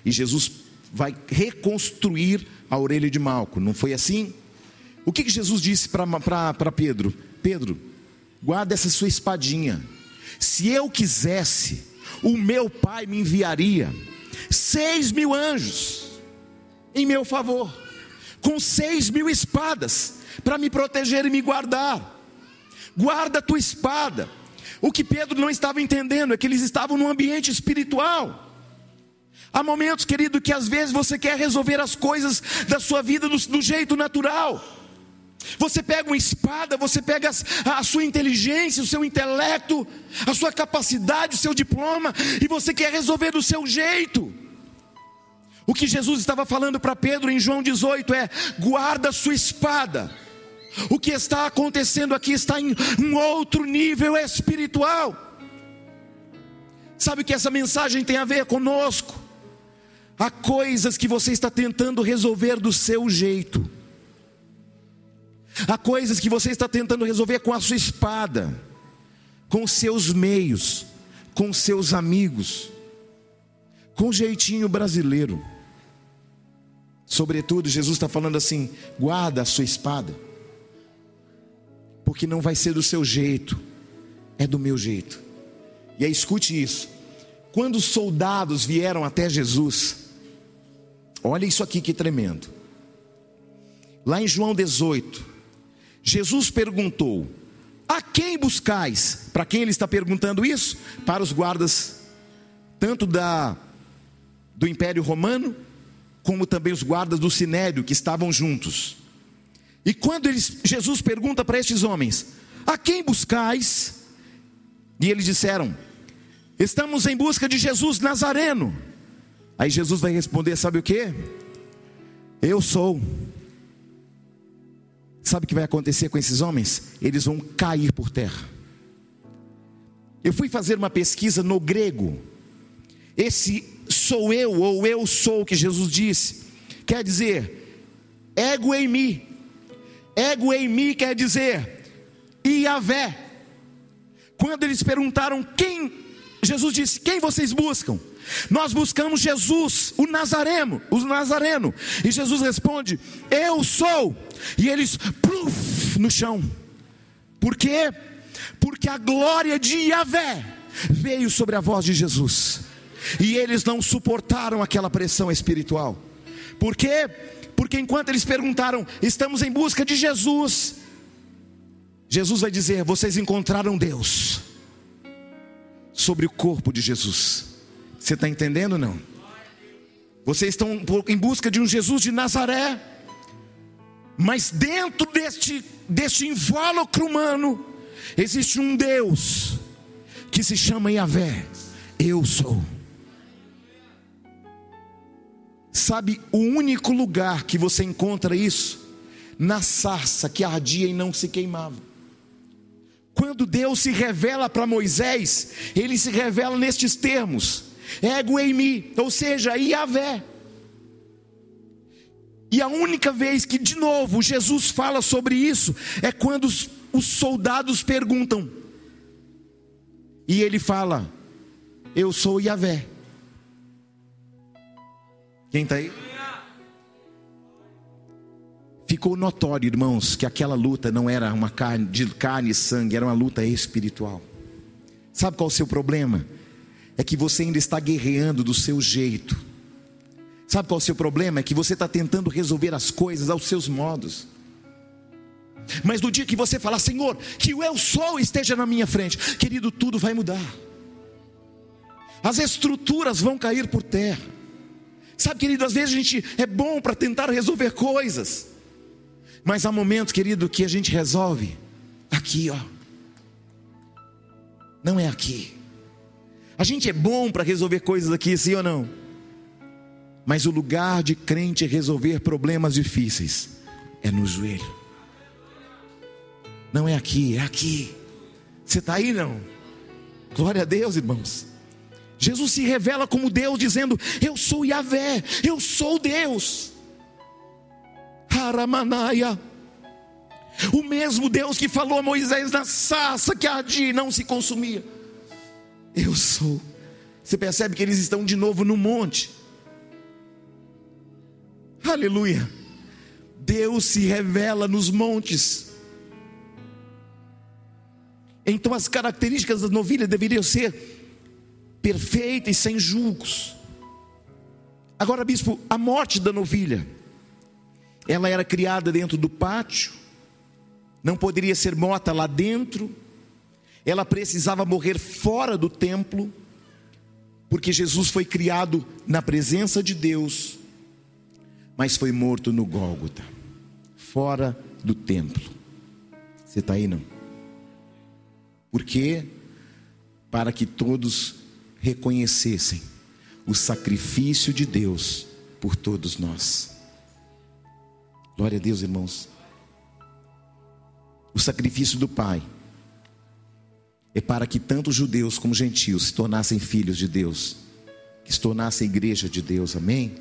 E Jesus vai reconstruir a orelha de Malco, não foi assim? O que que Jesus disse para Pedro? Pedro, guarda essa sua espadinha se eu quisesse, o meu pai me enviaria seis mil anjos em meu favor, com seis mil espadas, para me proteger e me guardar. Guarda a tua espada. O que Pedro não estava entendendo é que eles estavam num ambiente espiritual. Há momentos, querido, que às vezes você quer resolver as coisas da sua vida do, do jeito natural. Você pega uma espada, você pega a sua inteligência, o seu intelecto, a sua capacidade, o seu diploma, e você quer resolver do seu jeito. O que Jesus estava falando para Pedro em João 18 é: guarda a sua espada. O que está acontecendo aqui está em um outro nível espiritual. Sabe que essa mensagem tem a ver conosco? Há coisas que você está tentando resolver do seu jeito. Há coisas que você está tentando resolver com a sua espada, com seus meios, com seus amigos, com jeitinho brasileiro. Sobretudo, Jesus está falando assim: guarda a sua espada, porque não vai ser do seu jeito, é do meu jeito. E aí, escute isso: quando os soldados vieram até Jesus, olha isso aqui que tremendo. Lá em João 18, Jesus perguntou: A quem buscais? Para quem ele está perguntando isso? Para os guardas, tanto da do Império Romano, como também os guardas do Sinédrio que estavam juntos. E quando eles, Jesus pergunta para estes homens: A quem buscais? E eles disseram: Estamos em busca de Jesus Nazareno. Aí Jesus vai responder: Sabe o que? Eu sou. Sabe o que vai acontecer com esses homens? Eles vão cair por terra. Eu fui fazer uma pesquisa no grego. Esse sou eu, ou eu sou, que Jesus disse, quer dizer, ego em mim. Ego em mim quer dizer, Iavé. Quando eles perguntaram quem, Jesus disse: Quem vocês buscam? Nós buscamos Jesus, o Nazareno, o Nazareno. E Jesus responde: Eu sou. E eles pluf, no chão. Por quê? Porque a glória de Yahvé veio sobre a voz de Jesus. E eles não suportaram aquela pressão espiritual. Por quê? Porque enquanto eles perguntaram: "Estamos em busca de Jesus", Jesus vai dizer: "Vocês encontraram Deus" sobre o corpo de Jesus. Você está entendendo ou não? Vocês estão em busca de um Jesus de Nazaré. Mas dentro deste, deste invólucro humano, existe um Deus que se chama Yahvé. Eu sou. Sabe o único lugar que você encontra isso? Na sarça que ardia e não se queimava. Quando Deus se revela para Moisés, ele se revela nestes termos: ego em mim, ou seja, Yahvé. E a única vez que, de novo, Jesus fala sobre isso é quando os, os soldados perguntam. E ele fala: Eu sou Yahvé. Quem está aí? Ficou notório, irmãos, que aquela luta não era uma carne de carne e sangue, era uma luta espiritual. Sabe qual é o seu problema? É que você ainda está guerreando do seu jeito. Sabe qual é o seu problema? É que você está tentando resolver as coisas aos seus modos. Mas no dia que você falar, Senhor, que o eu sou esteja na minha frente, querido, tudo vai mudar. As estruturas vão cair por terra. Sabe, querido, às vezes a gente é bom para tentar resolver coisas, mas há momentos, querido, que a gente resolve aqui, ó. Não é aqui. A gente é bom para resolver coisas aqui, sim ou não? Mas o lugar de crente resolver problemas difíceis é no joelho. Não é aqui, é aqui. Você está aí não? Glória a Deus, irmãos. Jesus se revela como Deus, dizendo: Eu sou Yahvé, eu sou Deus. Haramanaia. O mesmo Deus que falou a Moisés na sarça que ardia e não se consumia. Eu sou. Você percebe que eles estão de novo no monte. Aleluia. Deus se revela nos montes. Então as características da novilha deveriam ser perfeita e sem julgos. Agora, bispo, a morte da novilha, ela era criada dentro do pátio, não poderia ser morta lá dentro, ela precisava morrer fora do templo, porque Jesus foi criado na presença de Deus, mas foi morto no Gólgota, fora do templo. Você está aí não? Por quê? Para que todos reconhecessem o sacrifício de Deus por todos nós. Glória a Deus, irmãos. O sacrifício do Pai é para que tanto judeus como gentios se tornassem filhos de Deus, que se tornassem igreja de Deus, amém?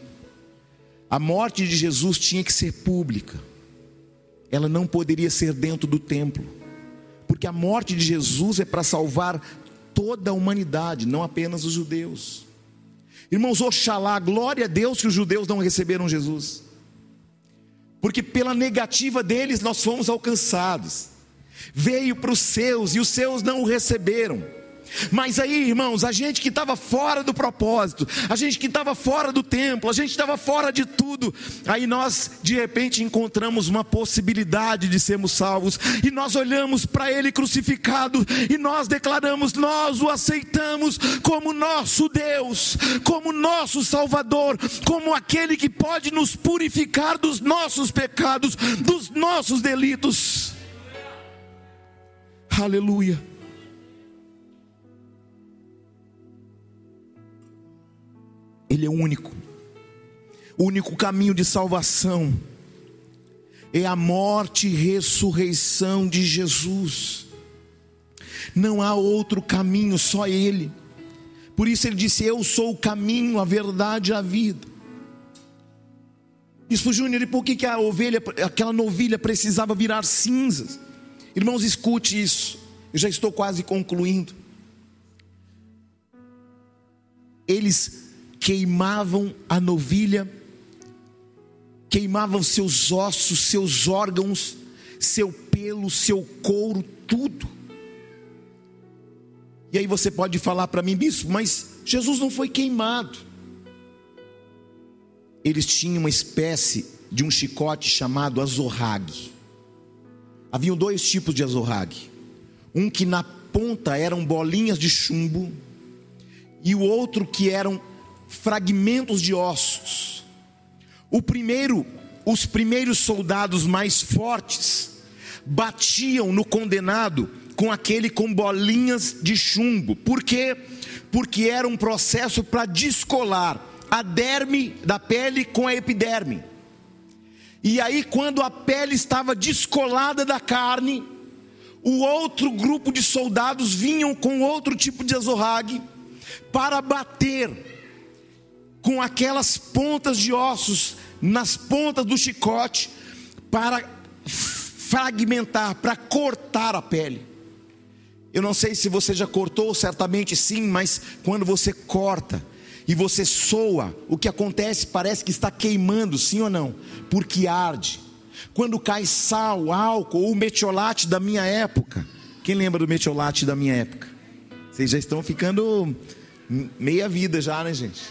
A morte de Jesus tinha que ser pública, ela não poderia ser dentro do templo, porque a morte de Jesus é para salvar toda a humanidade, não apenas os judeus. Irmãos, oxalá, glória a Deus que os judeus não receberam Jesus, porque pela negativa deles nós fomos alcançados. Veio para os seus e os seus não o receberam. Mas aí, irmãos, a gente que estava fora do propósito, a gente que estava fora do templo, a gente estava fora de tudo, aí nós de repente encontramos uma possibilidade de sermos salvos, e nós olhamos para Ele crucificado, e nós declaramos: nós o aceitamos como nosso Deus, como nosso Salvador, como aquele que pode nos purificar dos nossos pecados, dos nossos delitos. Aleluia. Ele é único. O único caminho de salvação é a morte e ressurreição de Jesus. Não há outro caminho, só Ele. Por isso ele disse: Eu sou o caminho, a verdade e a vida. Isso, Júnior, e por que, que a ovelha, aquela novilha precisava virar cinzas? Irmãos, escute isso. Eu já estou quase concluindo. Eles queimavam a novilha, queimavam seus ossos, seus órgãos, seu pelo, seu couro, tudo. E aí você pode falar para mim, bispo, mas Jesus não foi queimado. Eles tinham uma espécie de um chicote chamado azorrague. Haviam dois tipos de azorrague. Um que na ponta eram bolinhas de chumbo e o outro que eram fragmentos de ossos. O primeiro os primeiros soldados mais fortes batiam no condenado com aquele com bolinhas de chumbo. Por quê? Porque era um processo para descolar a derme da pele com a epiderme. E aí, quando a pele estava descolada da carne, o outro grupo de soldados vinham com outro tipo de azorrague para bater com aquelas pontas de ossos nas pontas do chicote para fragmentar, para cortar a pele. Eu não sei se você já cortou, certamente sim, mas quando você corta e você soa, o que acontece parece que está queimando, sim ou não? Porque arde. Quando cai sal, álcool ou metiolate da minha época. Quem lembra do metiolate da minha época? Vocês já estão ficando meia vida já, né, gente?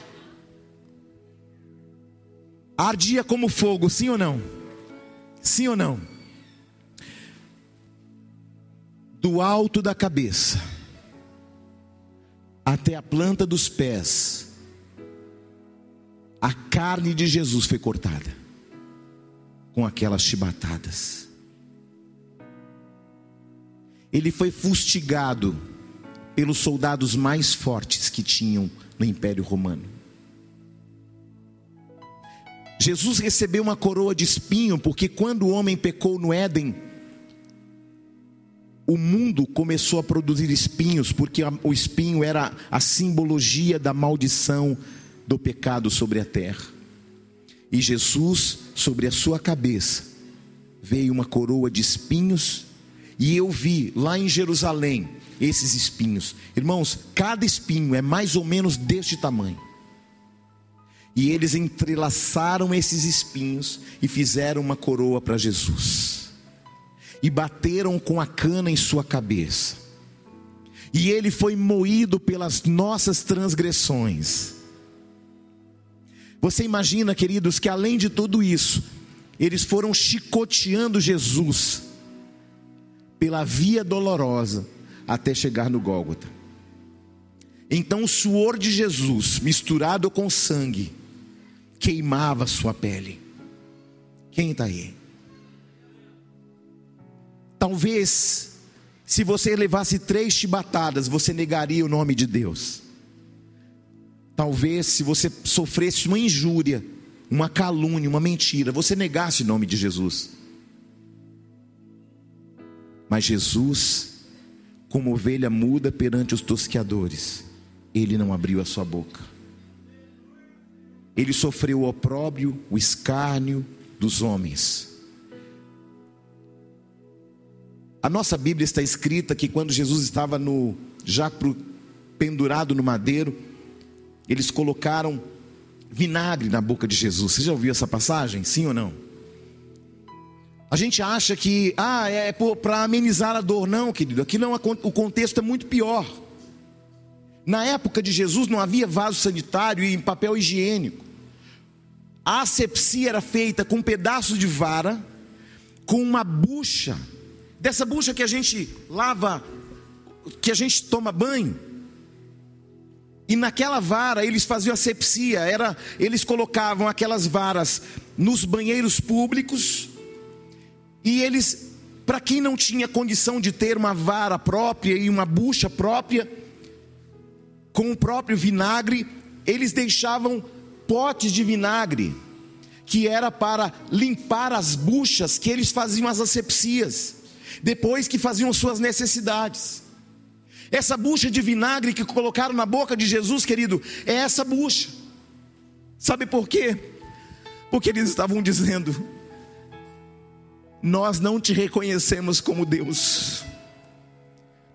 Ardia como fogo, sim ou não? Sim ou não? do alto da cabeça até a planta dos pés, a carne de Jesus foi cortada com aquelas chibatadas. Ele foi fustigado pelos soldados mais fortes que tinham no Império Romano. Jesus recebeu uma coroa de espinho, porque quando o homem pecou no Éden, o mundo começou a produzir espinhos, porque o espinho era a simbologia da maldição do pecado sobre a terra. E Jesus, sobre a sua cabeça, veio uma coroa de espinhos, e eu vi lá em Jerusalém esses espinhos. Irmãos, cada espinho é mais ou menos deste tamanho. E eles entrelaçaram esses espinhos e fizeram uma coroa para Jesus e bateram com a cana em sua cabeça. E ele foi moído pelas nossas transgressões. Você imagina, queridos, que além de tudo isso, eles foram chicoteando Jesus pela via dolorosa até chegar no Gólgota. Então o suor de Jesus, misturado com sangue, queimava sua pele. Quem está aí? Talvez, se você levasse três chibatadas, você negaria o nome de Deus. Talvez, se você sofresse uma injúria, uma calúnia, uma mentira, você negasse o nome de Jesus. Mas Jesus, como ovelha muda perante os tosqueadores, ele não abriu a sua boca. Ele sofreu o opróbrio, o escárnio dos homens A nossa Bíblia está escrita que quando Jesus estava no já pendurado no madeiro, eles colocaram vinagre na boca de Jesus. Você já ouviu essa passagem? Sim ou não? A gente acha que ah, é para amenizar a dor, não, querido. Aqui não, o contexto é muito pior. Na época de Jesus não havia vaso sanitário e papel higiênico. A asepsia era feita com pedaços de vara, com uma bucha. Dessa bucha que a gente lava, que a gente toma banho. E naquela vara eles faziam asepsia, era, eles colocavam aquelas varas nos banheiros públicos, e eles, para quem não tinha condição de ter uma vara própria e uma bucha própria, com o próprio vinagre, eles deixavam potes de vinagre, que era para limpar as buchas que eles faziam as asepsias depois que faziam suas necessidades. Essa bucha de vinagre que colocaram na boca de Jesus, querido, é essa bucha. Sabe por quê? Porque eles estavam dizendo: Nós não te reconhecemos como Deus,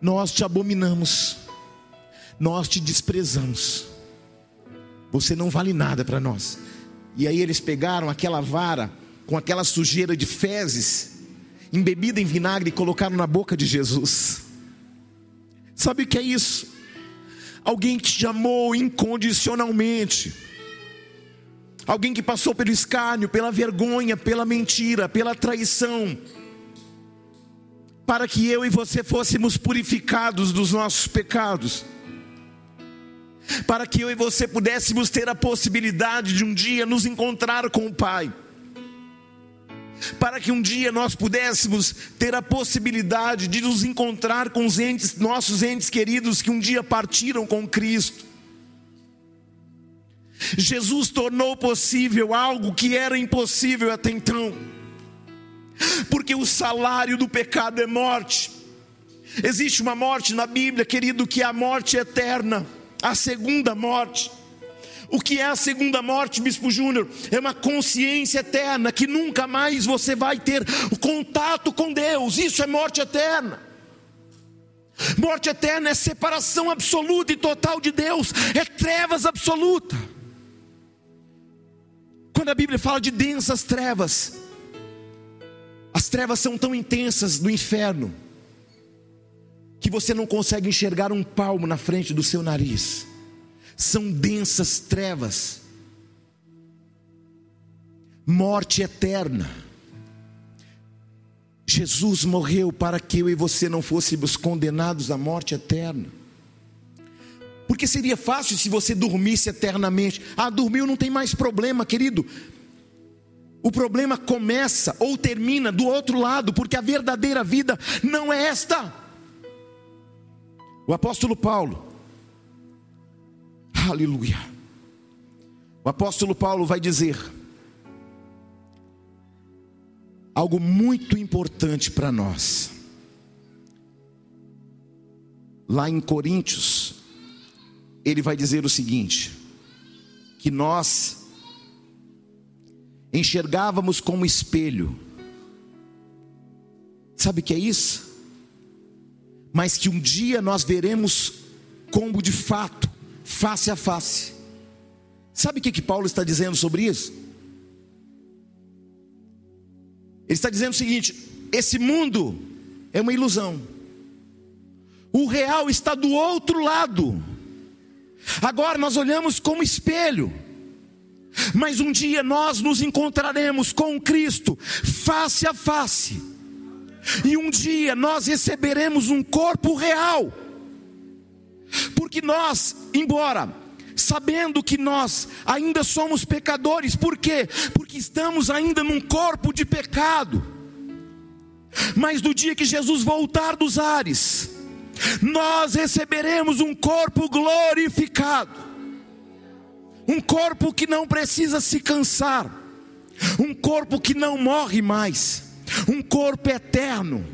nós te abominamos, nós te desprezamos, você não vale nada para nós. E aí eles pegaram aquela vara com aquela sujeira de fezes embebida em vinagre e colocaram na boca de Jesus. Sabe o que é isso? Alguém que te amou incondicionalmente. Alguém que passou pelo escárnio, pela vergonha, pela mentira, pela traição. Para que eu e você fôssemos purificados dos nossos pecados. Para que eu e você pudéssemos ter a possibilidade de um dia nos encontrar com o Pai para que um dia nós pudéssemos ter a possibilidade de nos encontrar com os entes, nossos entes queridos que um dia partiram com Cristo. Jesus tornou possível algo que era impossível até então, porque o salário do pecado é morte. Existe uma morte na Bíblia, querido, que é a morte eterna, a segunda morte. O que é a segunda morte, Bispo Júnior? É uma consciência eterna que nunca mais você vai ter contato com Deus. Isso é morte eterna. Morte eterna é separação absoluta e total de Deus, é trevas absoluta. Quando a Bíblia fala de densas trevas, as trevas são tão intensas no inferno que você não consegue enxergar um palmo na frente do seu nariz. São densas trevas. Morte eterna. Jesus morreu para que eu e você não fôssemos condenados à morte eterna. Porque seria fácil se você dormisse eternamente. Ah, dormiu não tem mais problema, querido. O problema começa ou termina do outro lado, porque a verdadeira vida não é esta. O apóstolo Paulo, aleluia. O apóstolo Paulo vai dizer algo muito importante para nós. Lá em Coríntios, ele vai dizer o seguinte: que nós enxergávamos como espelho. Sabe o que é isso? Mas que um dia nós veremos como de fato, face a face. Sabe o que, que Paulo está dizendo sobre isso? Ele está dizendo o seguinte: esse mundo é uma ilusão, o real está do outro lado. Agora nós olhamos como espelho, mas um dia nós nos encontraremos com Cristo face a face, e um dia nós receberemos um corpo real, porque nós, embora sabendo que nós ainda somos pecadores, por quê? Porque estamos ainda num corpo de pecado, mas no dia que Jesus voltar dos ares, nós receberemos um corpo glorificado, um corpo que não precisa se cansar, um corpo que não morre mais, um corpo eterno.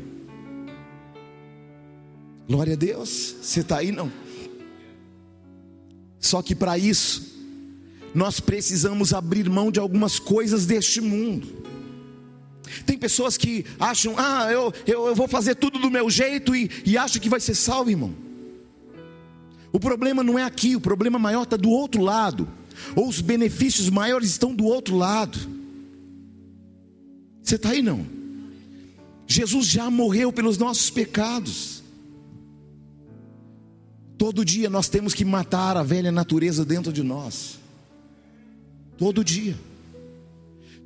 Glória a Deus, você está aí não? Só que para isso, nós precisamos abrir mão de algumas coisas deste mundo. Tem pessoas que acham, ah, eu, eu, eu vou fazer tudo do meu jeito e, e acham que vai ser salvo, irmão. O problema não é aqui, o problema maior está do outro lado, ou os benefícios maiores estão do outro lado. Você está aí não? Jesus já morreu pelos nossos pecados. Todo dia nós temos que matar a velha natureza dentro de nós. Todo dia.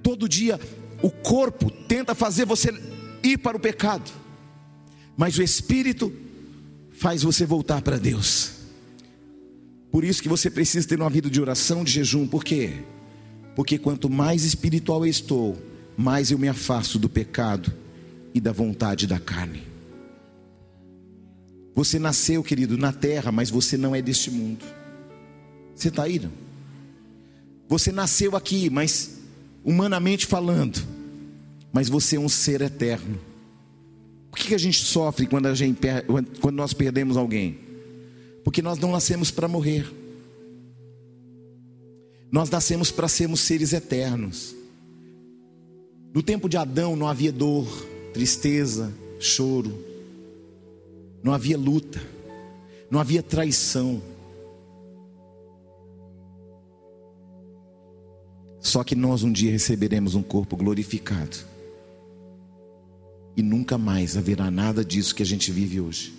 Todo dia o corpo tenta fazer você ir para o pecado, mas o espírito faz você voltar para Deus. Por isso que você precisa ter uma vida de oração, de jejum, por quê? Porque quanto mais espiritual eu estou, mais eu me afasto do pecado e da vontade da carne. Você nasceu, querido, na terra, mas você não é deste mundo. Você está aí, não? Você nasceu aqui, mas humanamente falando, mas você é um ser eterno. Por que a gente sofre quando, a gente, quando nós perdemos alguém? Porque nós não nascemos para morrer, nós nascemos para sermos seres eternos. No tempo de Adão não havia dor, tristeza, choro, não havia luta, não havia traição. Só que nós um dia receberemos um corpo glorificado. E nunca mais haverá nada disso que a gente vive hoje.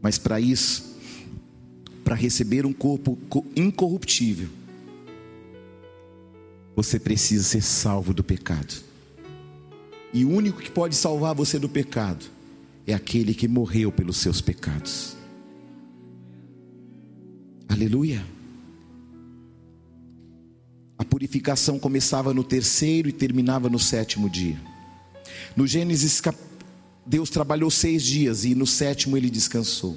Mas para isso, para receber um corpo incorruptível, você precisa ser salvo do pecado. E o único que pode salvar você do pecado é aquele que morreu pelos seus pecados. Aleluia. purificação começava no terceiro e terminava no sétimo dia. No Gênesis, Deus trabalhou seis dias e no sétimo ele descansou.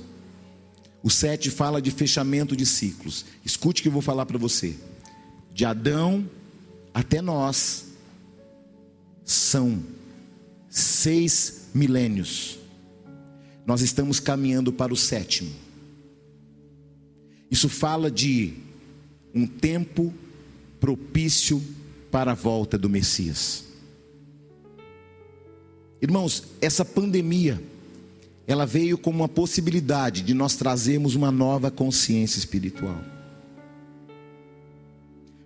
O sete fala de fechamento de ciclos. Escute o que eu vou falar para você. De Adão até nós são seis milênios. Nós estamos caminhando para o sétimo. Isso fala de um tempo propício para a volta do Messias. Irmãos, essa pandemia, ela veio como uma possibilidade de nós trazermos uma nova consciência espiritual.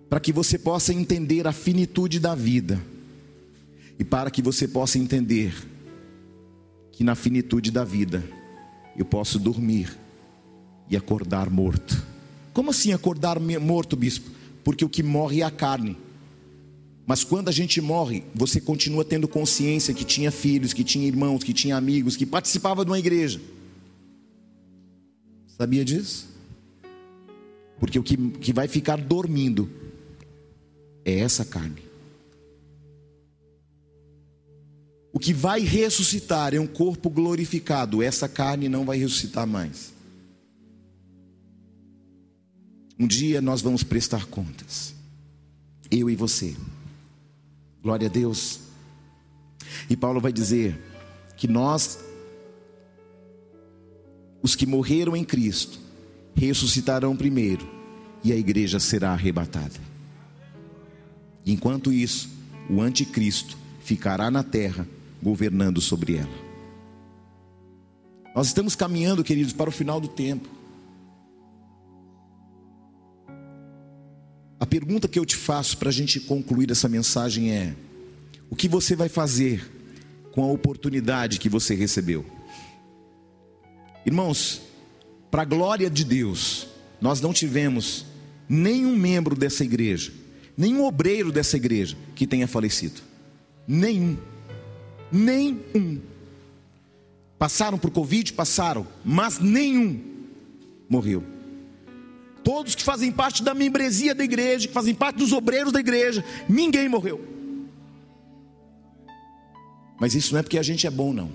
Para que você possa entender a finitude da vida e para que você possa entender que na finitude da vida eu posso dormir e acordar morto. Como assim acordar morto, bispo? Porque o que morre é a carne. Mas quando a gente morre, você continua tendo consciência que tinha filhos, que tinha irmãos, que tinha amigos, que participava de uma igreja. Sabia disso? Porque o que, que vai ficar dormindo é essa carne. O que vai ressuscitar é um corpo glorificado, essa carne não vai ressuscitar mais. Um dia nós vamos prestar contas, eu e você. Glória a Deus. E Paulo vai dizer que nós, os que morreram em Cristo, ressuscitarão primeiro e a igreja será arrebatada. Enquanto isso, o anticristo ficará na terra governando sobre ela. Nós estamos caminhando, queridos, para o final do tempo. A pergunta que eu te faço para a gente concluir essa mensagem é: o que você vai fazer com a oportunidade que você recebeu? Irmãos, para a glória de Deus, nós não tivemos nenhum membro dessa igreja, nenhum obreiro dessa igreja que tenha falecido. Nenhum. Nenhum. Passaram por Covid? Passaram, mas nenhum morreu. Todos que fazem parte da membresia da igreja, que fazem parte dos obreiros da igreja, ninguém morreu. Mas isso não é porque a gente é bom, não.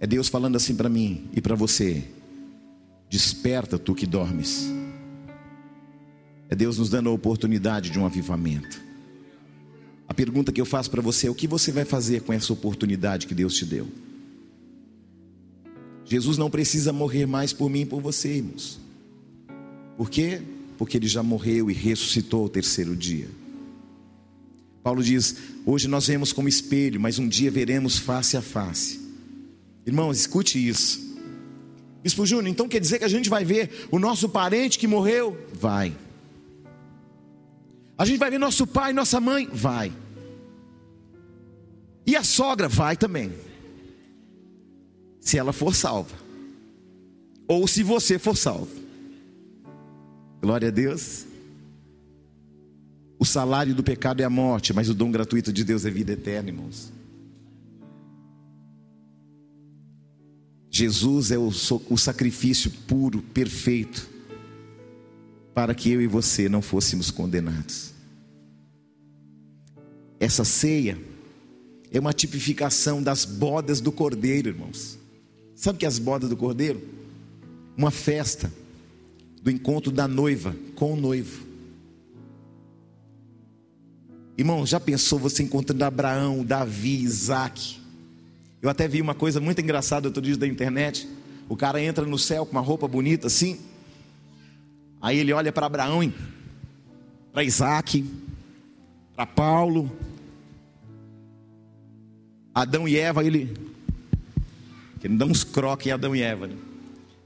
É Deus falando assim para mim e para você: desperta tu que dormes. É Deus nos dando a oportunidade de um avivamento. A pergunta que eu faço para você é: o que você vai fazer com essa oportunidade que Deus te deu? Jesus não precisa morrer mais por mim e por você, irmãos. Por quê? Porque ele já morreu e ressuscitou ao terceiro dia. Paulo diz: hoje nós vemos como espelho, mas um dia veremos face a face. Irmãos, escute isso. Bispo Júnior, então quer dizer que a gente vai ver o nosso parente que morreu? Vai. A gente vai ver nosso pai, nossa mãe? Vai. E a sogra? Vai também. Se ela for salva. Ou se você for salvo. Glória a Deus. O salário do pecado é a morte, mas o dom gratuito de Deus é vida eterna, irmãos. Jesus é o, o sacrifício puro, perfeito, para que eu e você não fôssemos condenados. Essa ceia é uma tipificação das bodas do cordeiro, irmãos. Sabe o que é as bodas do cordeiro? Uma festa do encontro da noiva com o noivo. Irmão, já pensou você encontrando Abraão, Davi, Isaac? Eu até vi uma coisa muito engraçada outro dia da internet. O cara entra no céu com uma roupa bonita assim. Aí ele olha para Abraão, para Isaac, para Paulo, Adão e Eva, ele. Ele dá uns croques em Adão e Eva. Né?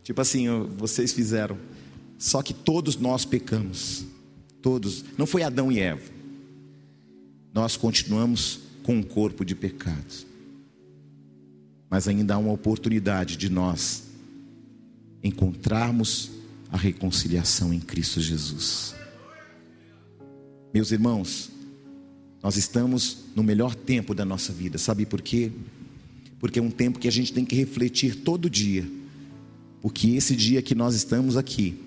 Tipo assim, vocês fizeram. Só que todos nós pecamos. Todos. Não foi Adão e Eva. Nós continuamos com um corpo de pecados. Mas ainda há uma oportunidade de nós encontrarmos a reconciliação em Cristo Jesus. Meus irmãos, nós estamos no melhor tempo da nossa vida, sabe por quê? Porque é um tempo que a gente tem que refletir todo dia, porque esse dia que nós estamos aqui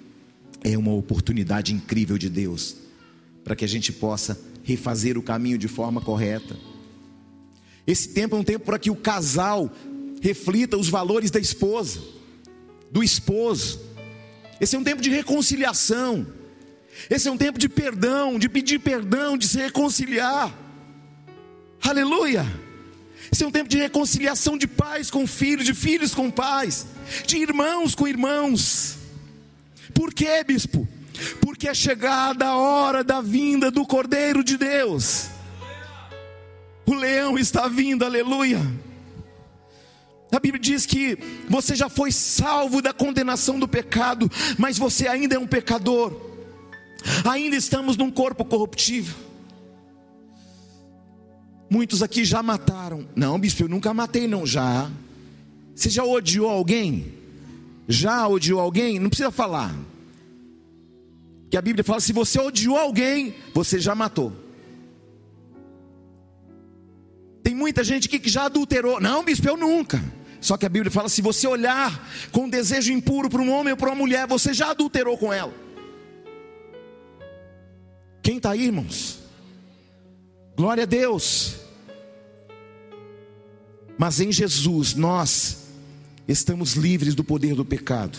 é uma oportunidade incrível de Deus para que a gente possa refazer o caminho de forma correta. Esse tempo é um tempo para que o casal reflita os valores da esposa, do esposo. Esse é um tempo de reconciliação. Esse é um tempo de perdão, de pedir perdão, de se reconciliar. Aleluia! Esse é um tempo de reconciliação de pais com filhos, de filhos com pais, de irmãos com irmãos. Por quê, bispo? Porque é chegada a hora da vinda do Cordeiro de Deus. O leão está vindo, aleluia. A Bíblia diz que você já foi salvo da condenação do pecado, mas você ainda é um pecador. Ainda estamos num corpo corruptível. Muitos aqui já mataram. Não, bispo, eu nunca matei, não. Já. Você já odiou alguém? Já odiou alguém? Não precisa falar. Que a Bíblia fala: se você odiou alguém, você já matou. Tem muita gente aqui que já adulterou. Não, bispo, eu nunca. Só que a Bíblia fala: se você olhar com desejo impuro para um homem ou para uma mulher, você já adulterou com ela. Quem está aí, irmãos? Glória a Deus. Mas em Jesus nós estamos livres do poder do pecado,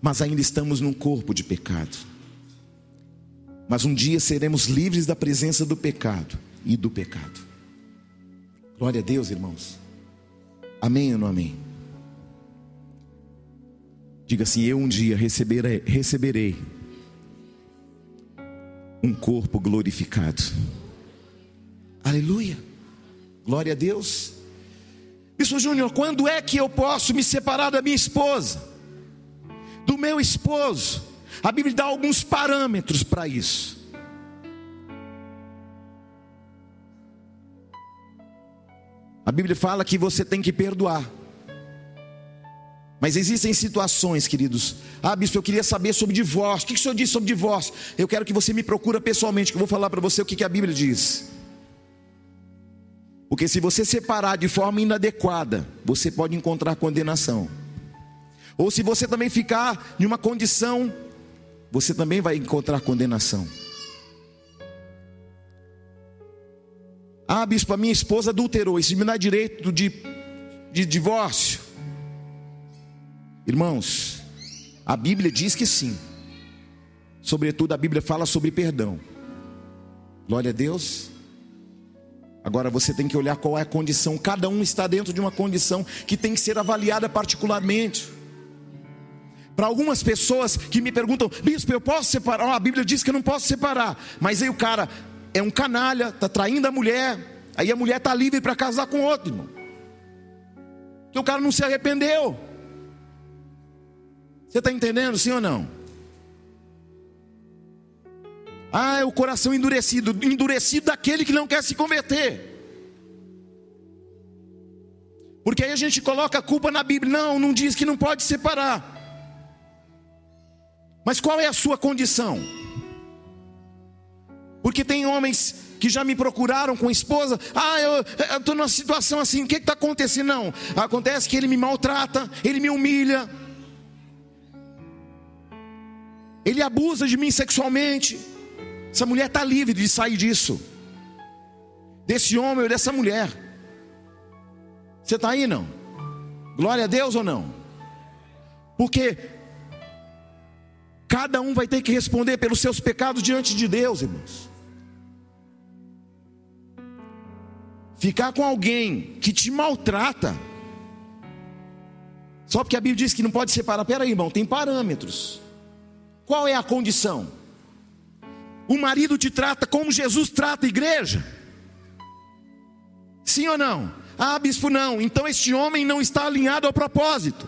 mas ainda estamos num corpo de pecado. Mas um dia seremos livres da presença do pecado e do pecado. Glória a Deus, irmãos. Amém ou não amém? Diga assim: Eu um dia receberei, receberei um corpo glorificado. Aleluia. Glória a Deus. Bispo Júnior, quando é que eu posso me separar da minha esposa? Do meu esposo? A Bíblia dá alguns parâmetros para isso. A Bíblia fala que você tem que perdoar. Mas existem situações, queridos. Ah, bispo, eu queria saber sobre divórcio. O que o senhor diz sobre divórcio? Eu quero que você me procura pessoalmente, que eu vou falar para você o que a Bíblia diz. Porque se você separar de forma inadequada, você pode encontrar condenação. Ou se você também ficar em uma condição, você também vai encontrar condenação. Ah, bispo, a minha esposa adulterou, isso me dá direito de, de divórcio. Irmãos, a Bíblia diz que sim. Sobretudo a Bíblia fala sobre perdão. Glória a Deus. Agora você tem que olhar qual é a condição. Cada um está dentro de uma condição que tem que ser avaliada particularmente. Para algumas pessoas que me perguntam, bispo, eu posso separar? Oh, a Bíblia diz que eu não posso separar. Mas aí o cara é um canalha, está traindo a mulher. Aí a mulher está livre para casar com outro, irmão. Porque o cara não se arrependeu. Você está entendendo, sim ou não? Ah, é o coração endurecido endurecido daquele que não quer se converter. Porque aí a gente coloca a culpa na Bíblia. Não, não diz que não pode separar. Mas qual é a sua condição? Porque tem homens que já me procuraram com esposa. Ah, eu estou numa situação assim. O que está acontecendo? Não. Acontece que ele me maltrata, ele me humilha, ele abusa de mim sexualmente. Essa mulher está livre de sair disso, desse homem ou dessa mulher. Você está aí não? Glória a Deus ou não? Porque cada um vai ter que responder pelos seus pecados diante de Deus, irmãos. Ficar com alguém que te maltrata, só porque a Bíblia diz que não pode separar. Pera aí, irmão, tem parâmetros. Qual é a condição? O marido te trata como Jesus trata a igreja? Sim ou não? Ah, bispo, não. Então este homem não está alinhado ao propósito.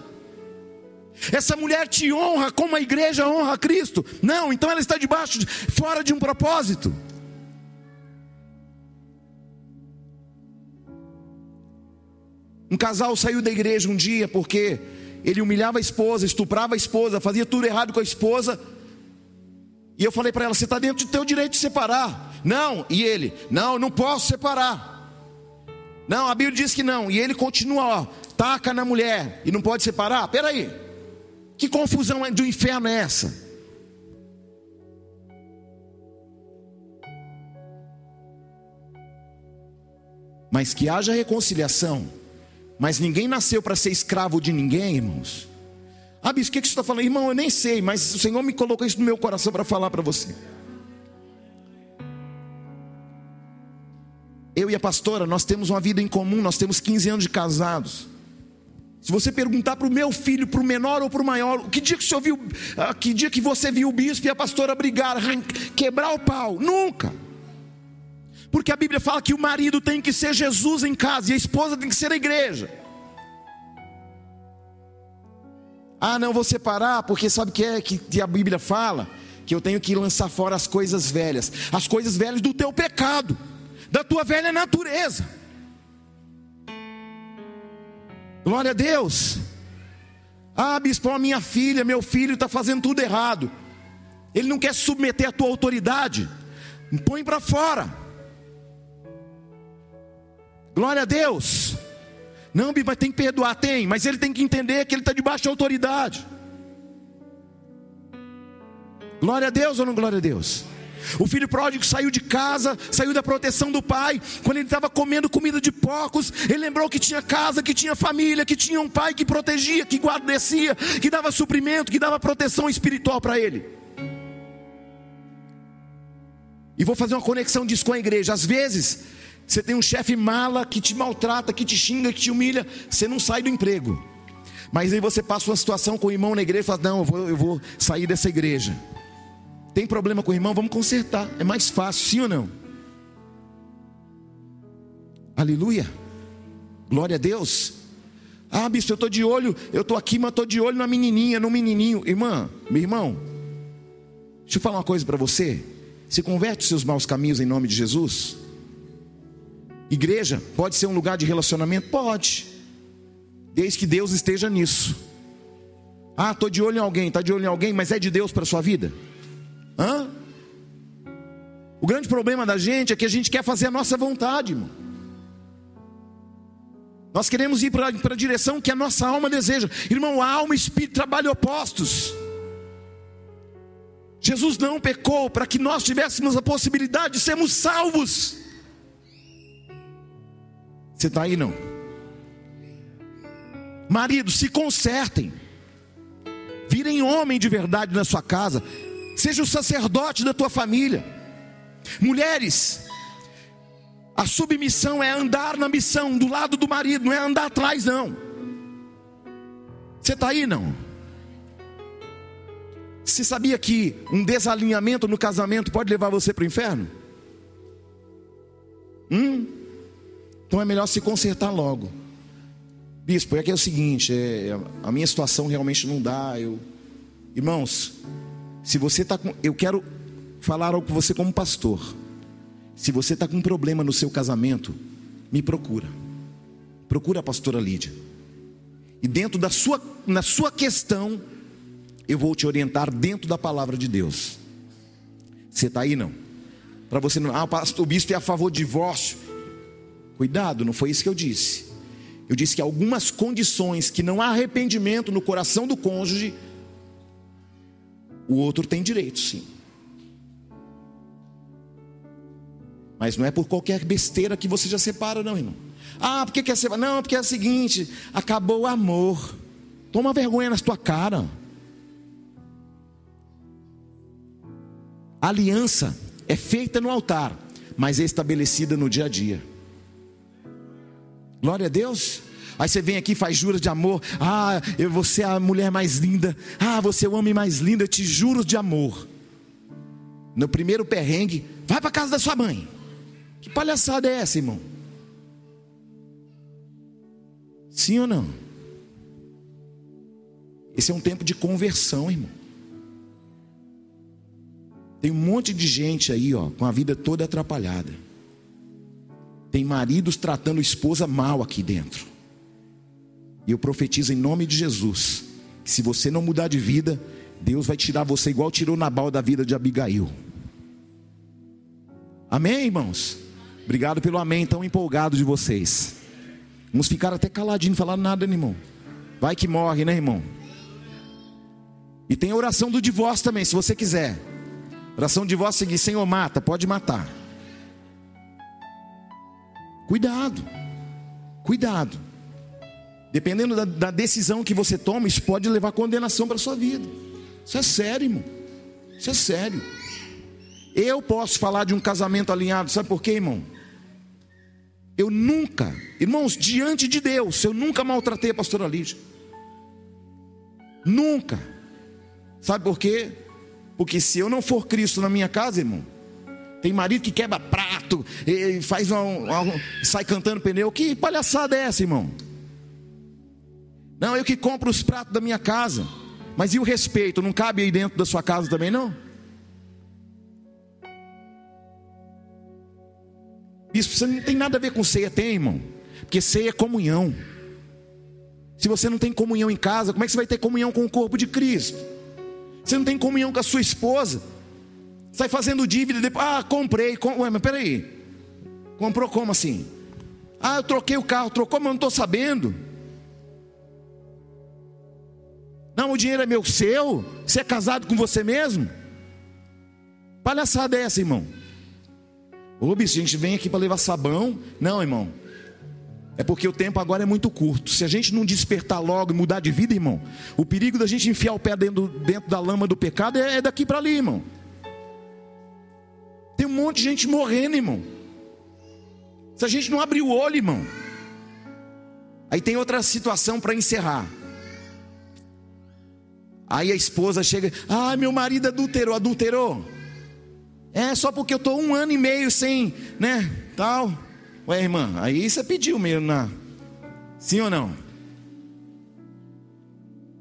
Essa mulher te honra como a igreja honra a Cristo. Não, então ela está debaixo, fora de um propósito. Um casal saiu da igreja um dia porque ele humilhava a esposa, estuprava a esposa, fazia tudo errado com a esposa. E eu falei para ela: você está dentro do teu direito de separar. Não, e ele: não, não posso separar. Não, a Bíblia diz que não. E ele continua, ó, taca na mulher e não pode separar. Peraí, que confusão é, do inferno é essa? Mas que haja reconciliação. Mas ninguém nasceu para ser escravo de ninguém, irmãos. Ah, bispo, o que, que você está falando? Irmão, eu nem sei, mas o Senhor me colocou isso no meu coração para falar para você. Eu e a pastora, nós temos uma vida em comum, nós temos 15 anos de casados. Se você perguntar para o meu filho, para o menor ou para o maior, que dia que você viu, ah, que dia que você viu o bispo e a pastora brigar, quebrar o pau? Nunca. Porque a Bíblia fala que o marido tem que ser Jesus em casa e a esposa tem que ser a igreja. Ah, não vou separar, porque sabe o que é que a Bíblia fala? Que eu tenho que lançar fora as coisas velhas, as coisas velhas do teu pecado da tua velha natureza. Glória a Deus. Ah, bispo, a minha filha, meu filho está fazendo tudo errado. Ele não quer submeter a tua autoridade. Põe para fora. Glória a Deus. Não, mas tem que perdoar, tem, mas ele tem que entender que ele está debaixo de autoridade. Glória a Deus ou não glória a Deus? O filho pródigo saiu de casa, saiu da proteção do pai. Quando ele estava comendo comida de porcos, ele lembrou que tinha casa, que tinha família, que tinha um pai que protegia, que guardecia, que dava suprimento, que dava proteção espiritual para ele. E vou fazer uma conexão disso com a igreja. Às vezes, você tem um chefe mala que te maltrata, que te xinga, que te humilha, você não sai do emprego. Mas aí você passa uma situação com o irmão na igreja e fala: Não, eu vou, eu vou sair dessa igreja. Tem problema com o irmão? Vamos consertar. É mais fácil, sim ou não? Aleluia. Glória a Deus. Ah, bispo, eu estou de olho, eu estou aqui, mas estou de olho na menininha, no menininho. Irmã, meu irmão, deixa eu falar uma coisa para você. Se converte os seus maus caminhos em nome de Jesus. Igreja pode ser um lugar de relacionamento? Pode. Desde que Deus esteja nisso. Ah, estou de olho em alguém, está de olho em alguém, mas é de Deus para a sua vida? Hã? O grande problema da gente é que a gente quer fazer a nossa vontade, irmão. Nós queremos ir para a direção que a nossa alma deseja. Irmão, a alma e o espírito trabalham opostos. Jesus não pecou para que nós tivéssemos a possibilidade de sermos salvos. Você está aí não? Maridos, se consertem. Virem homem de verdade na sua casa seja o sacerdote da tua família. Mulheres, a submissão é andar na missão do lado do marido, não é andar atrás, não. Você está aí, não? Você sabia que um desalinhamento no casamento pode levar você para o inferno? Hum? Então é melhor se consertar logo. Bispo, é que é o seguinte, é, a minha situação realmente não dá. Eu, irmãos, se você está com. Eu quero falar algo com você como pastor. Se você está com um problema no seu casamento, me procura. Procura a pastora Lídia. E dentro da sua, na sua questão, eu vou te orientar dentro da palavra de Deus. Você está aí não? Para você não. Ah, o bispo é a favor do divórcio. Cuidado, não foi isso que eu disse. Eu disse que algumas condições que não há arrependimento no coração do cônjuge o outro tem direito, sim. Mas não é por qualquer besteira que você já separa, não, irmão. Ah, porque quer separar? Não, porque é o seguinte: acabou o amor. Toma vergonha na tua cara. A aliança é feita no altar, mas é estabelecida no dia a dia. Glória a Deus. Aí você vem aqui faz juras de amor. Ah, eu, você é a mulher mais linda. Ah, você é o homem mais lindo. Eu te juro de amor. No primeiro perrengue, vai para casa da sua mãe. Que palhaçada é essa, irmão? Sim ou não? Esse é um tempo de conversão, irmão. Tem um monte de gente aí, ó, com a vida toda atrapalhada. Tem maridos tratando esposa mal aqui dentro. E eu profetizo em nome de Jesus: que se você não mudar de vida, Deus vai tirar você igual tirou Nabal da vida de Abigail. Amém, irmãos? Obrigado pelo amém tão empolgado de vocês. Vamos ficar até caladinho, falar nada, né, irmão. Vai que morre, né, irmão? E tem a oração do divórcio também, se você quiser. Oração do divórcio seguir, Senhor, mata, pode matar. Cuidado, cuidado. Dependendo da, da decisão que você toma, isso pode levar condenação para a sua vida. Isso é sério, irmão. Isso é sério. Eu posso falar de um casamento alinhado, sabe por quê, irmão? Eu nunca, irmãos, diante de Deus, eu nunca maltratei a pastora Lídia. Nunca. Sabe por quê? Porque se eu não for Cristo na minha casa, irmão, tem marido que quebra prato, e faz um, um, sai cantando pneu. Que palhaçada é essa, irmão? Não, eu que compro os pratos da minha casa. Mas e o respeito? Não cabe aí dentro da sua casa também, não? Isso não tem nada a ver com ceia, tem, irmão? Porque ceia é comunhão. Se você não tem comunhão em casa, como é que você vai ter comunhão com o corpo de Cristo? Você não tem comunhão com a sua esposa. Sai fazendo dívida depois. Ah, comprei. Com... Ué, mas peraí. Comprou como assim? Ah, eu troquei o carro. Trocou, mas não estou sabendo. Não, o dinheiro é meu, seu. Você é casado com você mesmo? Palhaçada é essa, irmão? Ô, bicho, a gente vem aqui para levar sabão. Não, irmão. É porque o tempo agora é muito curto. Se a gente não despertar logo e mudar de vida, irmão, o perigo da gente enfiar o pé dentro, dentro da lama do pecado é, é daqui para ali, irmão. Tem um monte de gente morrendo, irmão. Se a gente não abrir o olho, irmão. Aí tem outra situação para encerrar. Aí a esposa chega, ah, meu marido adulterou, adulterou. É só porque eu estou um ano e meio sem, né, tal. Ué, irmã, aí você pediu mesmo, na... sim ou não?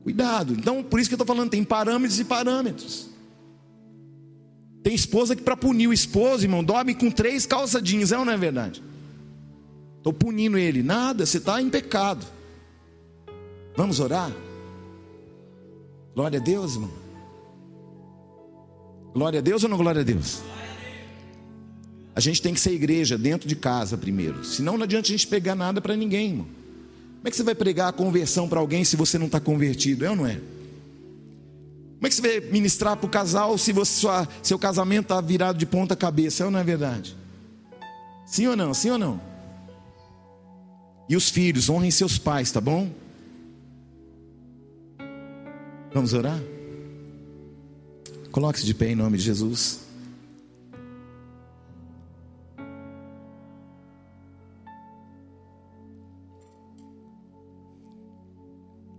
Cuidado. Então, por isso que eu estou falando, tem parâmetros e parâmetros. Tem esposa que para punir o esposo, irmão, dorme com três calça jeans, é ou não é verdade? Estou punindo ele. Nada, você está em pecado. Vamos orar? Glória a Deus, irmão. Glória a Deus ou não glória a Deus? A gente tem que ser igreja dentro de casa primeiro. Senão não adianta a gente pegar nada para ninguém, irmão. Como é que você vai pregar a conversão para alguém se você não está convertido? É ou não é? Como é que você vai ministrar para o casal se você, sua, seu casamento está virado de ponta cabeça? Ou não é verdade? Sim ou não? Sim ou não? E os filhos, honrem seus pais, tá bom? Vamos orar? Coloque-se de pé em nome de Jesus.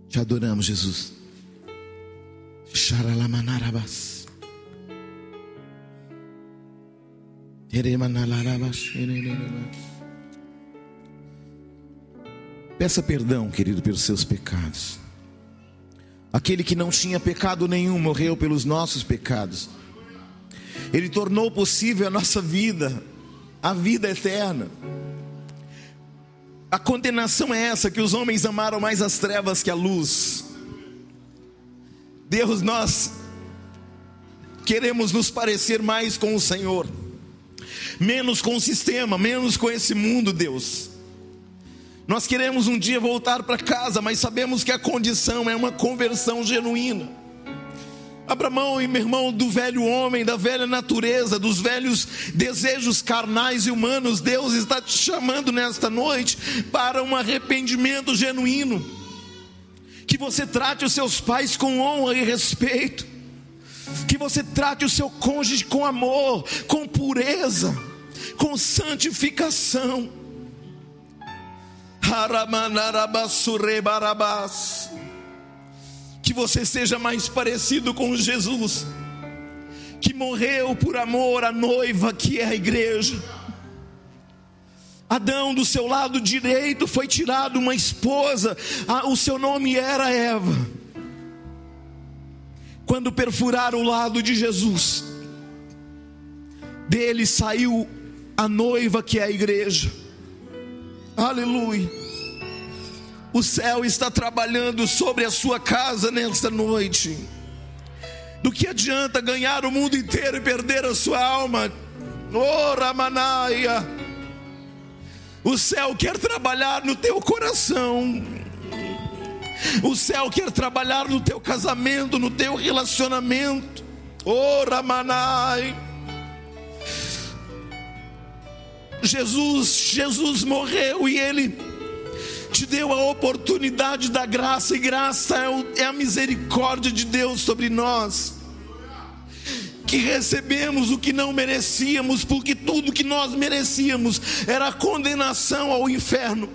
Te adoramos, Jesus. Xaralamanarabas. Peça perdão, querido, pelos seus pecados. Aquele que não tinha pecado nenhum morreu pelos nossos pecados. Ele tornou possível a nossa vida, a vida eterna. A condenação é essa: que os homens amaram mais as trevas que a luz. Deus, nós queremos nos parecer mais com o Senhor, menos com o sistema, menos com esse mundo, Deus. Nós queremos um dia voltar para casa, mas sabemos que a condição é uma conversão genuína. Abra mão, meu irmão, do velho homem, da velha natureza, dos velhos desejos carnais e humanos. Deus está te chamando nesta noite para um arrependimento genuíno. Que você trate os seus pais com honra e respeito. Que você trate o seu cônjuge com amor, com pureza, com santificação. Que você seja mais parecido com Jesus, que morreu por amor à noiva que é a igreja. Adão, do seu lado direito, foi tirado uma esposa, o seu nome era Eva. Quando perfuraram o lado de Jesus, dele saiu a noiva que é a igreja. Aleluia. O céu está trabalhando sobre a sua casa nesta noite. Do que adianta ganhar o mundo inteiro e perder a sua alma? Oh, Ramanaia. O céu quer trabalhar no teu coração. O céu quer trabalhar no teu casamento, no teu relacionamento. Oh, Ramanai. Jesus, Jesus morreu e ele te deu a oportunidade da graça, e graça é, é a misericórdia de Deus sobre nós. Que recebemos o que não merecíamos, porque tudo que nós merecíamos era condenação ao inferno.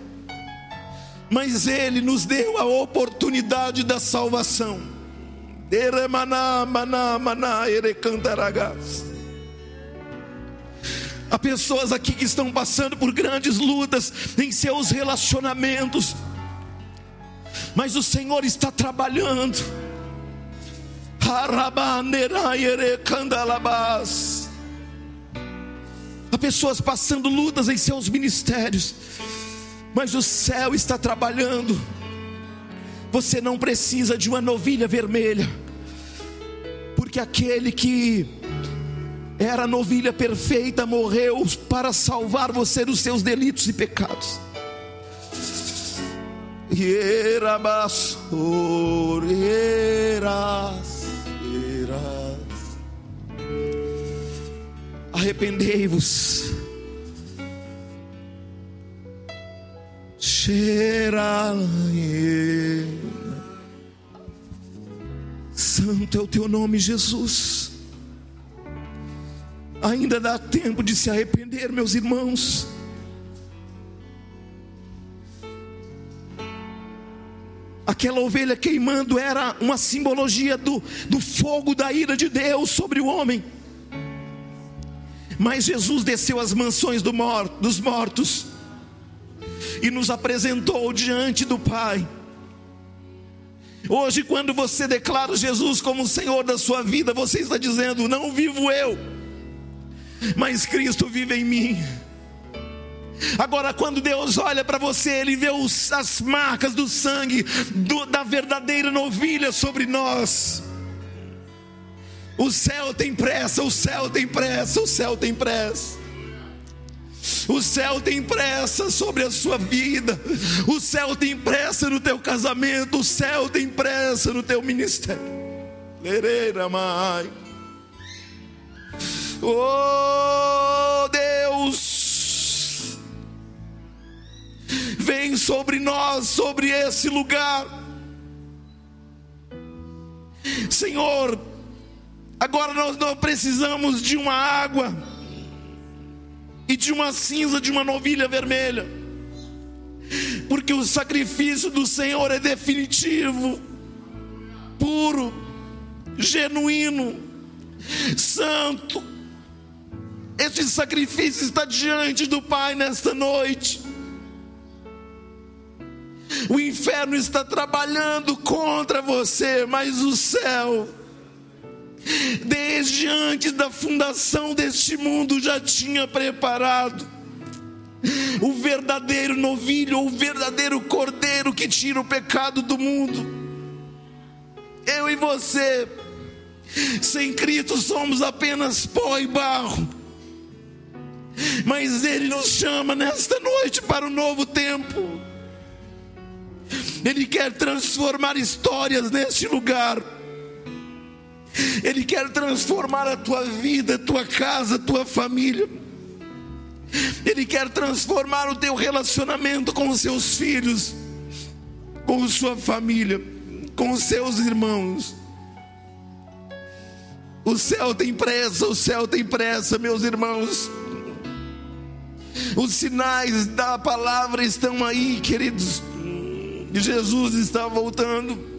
Mas Ele nos deu a oportunidade da salvação. Há pessoas aqui que estão passando por grandes lutas em seus relacionamentos, mas o Senhor está trabalhando. Há pessoas passando lutas em seus ministérios, mas o céu está trabalhando. Você não precisa de uma novilha vermelha, porque aquele que era a novilha perfeita, morreu para salvar você dos seus delitos e pecados. Hieras, Arrependei-vos. Santo é o teu nome, Jesus. Ainda dá tempo de se arrepender, meus irmãos. Aquela ovelha queimando era uma simbologia do, do fogo da ira de Deus sobre o homem. Mas Jesus desceu às mansões do dos mortos e nos apresentou diante do Pai. Hoje, quando você declara Jesus como o Senhor da sua vida, você está dizendo: Não vivo eu mas Cristo vive em mim. Agora, quando Deus olha para você, Ele vê os, as marcas do sangue do, da verdadeira novilha sobre nós. O céu tem pressa, o céu tem pressa, o céu tem pressa. O céu tem pressa sobre a sua vida, o céu tem pressa no teu casamento, o céu tem pressa no teu ministério. Lereira, mãe. Oh Deus, vem sobre nós, sobre esse lugar, Senhor. Agora nós não precisamos de uma água e de uma cinza de uma novilha vermelha, porque o sacrifício do Senhor é definitivo, puro, genuíno, santo este sacrifício está diante do Pai nesta noite. O inferno está trabalhando contra você, mas o céu, desde antes da fundação deste mundo, já tinha preparado o verdadeiro novilho, o verdadeiro cordeiro que tira o pecado do mundo. Eu e você, sem Cristo, somos apenas pó e barro mas Ele nos chama nesta noite para um novo tempo. Ele quer transformar histórias neste lugar. Ele quer transformar a tua vida, a tua casa, a tua família. Ele quer transformar o teu relacionamento com os seus filhos, com sua família, com os seus irmãos. O céu tem pressa, o céu tem pressa, meus irmãos. Os sinais da palavra estão aí, queridos. Jesus está voltando.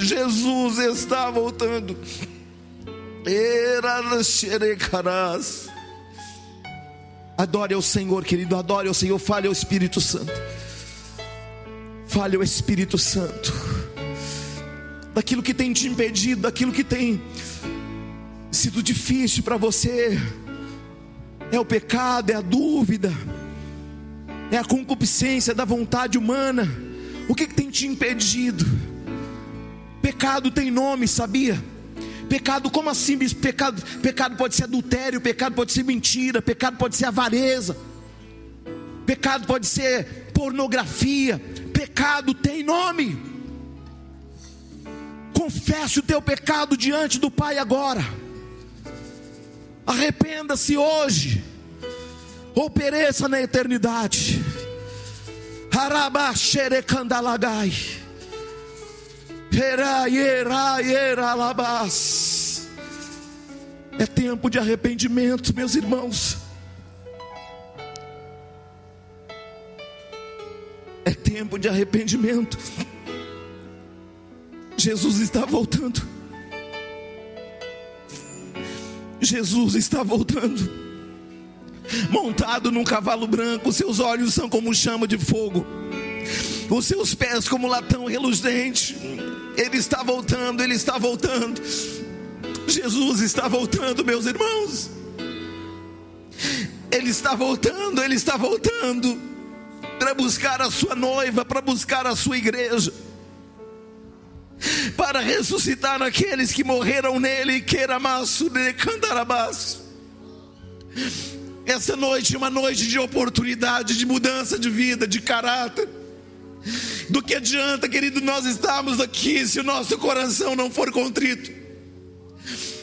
Jesus está voltando. Adore ao Senhor, querido. Adore ao Senhor. Fale ao Espírito Santo. Fale ao Espírito Santo. Daquilo que tem te impedido, daquilo que tem sido difícil para você é o pecado, é a dúvida, é a concupiscência da vontade humana. O que, que tem te impedido? Pecado tem nome, sabia? Pecado, como assim? Pecado, pecado pode ser adultério, pecado pode ser mentira, pecado pode ser avareza, pecado pode ser pornografia, pecado tem nome. Confesse o teu pecado diante do Pai agora. Arrependa-se hoje. ou pereça na eternidade. Arabaxerecandalagai. É tempo de arrependimento, meus irmãos. É tempo de arrependimento. Jesus está voltando. Jesus está voltando. Montado num cavalo branco, seus olhos são como chama de fogo, os seus pés como latão reluzente. Ele está voltando, ele está voltando. Jesus está voltando, meus irmãos. Ele está voltando, ele está voltando para buscar a sua noiva, para buscar a sua igreja, para ressuscitar aqueles que morreram nele, queiramaço de candarabaço. Essa noite é uma noite de oportunidade, de mudança de vida, de caráter. Do que adianta, querido, nós estarmos aqui se o nosso coração não for contrito?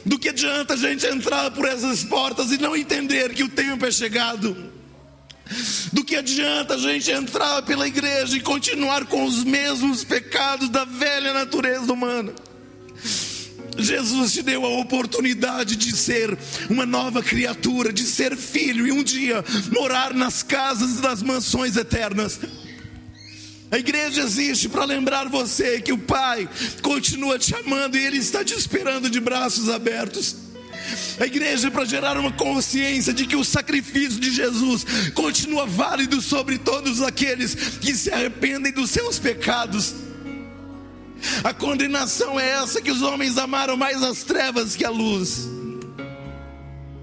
Do que adianta a gente entrar por essas portas e não entender que o tempo é chegado? Do que adianta a gente entrar pela igreja e continuar com os mesmos pecados da velha natureza humana? Jesus te deu a oportunidade de ser uma nova criatura, de ser filho e um dia morar nas casas das mansões eternas. A igreja existe para lembrar você que o Pai continua te amando e Ele está te esperando de braços abertos. A igreja é para gerar uma consciência de que o sacrifício de Jesus continua válido sobre todos aqueles que se arrependem dos seus pecados. A condenação é essa que os homens amaram mais as trevas que a luz.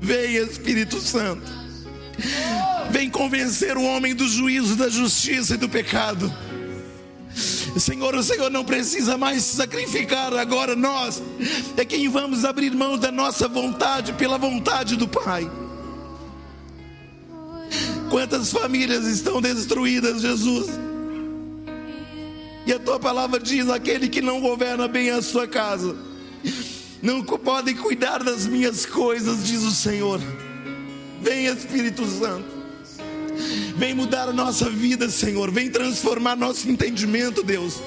Vem Espírito Santo. Vem convencer o homem do juízo, da justiça e do pecado. Senhor, o Senhor não precisa mais sacrificar agora nós. É quem vamos abrir mão da nossa vontade pela vontade do Pai. Quantas famílias estão destruídas, Jesus? E a tua palavra diz: aquele que não governa bem a sua casa, não pode cuidar das minhas coisas, diz o Senhor. Vem Espírito Santo. Vem mudar a nossa vida, Senhor. Vem transformar nosso entendimento, Deus.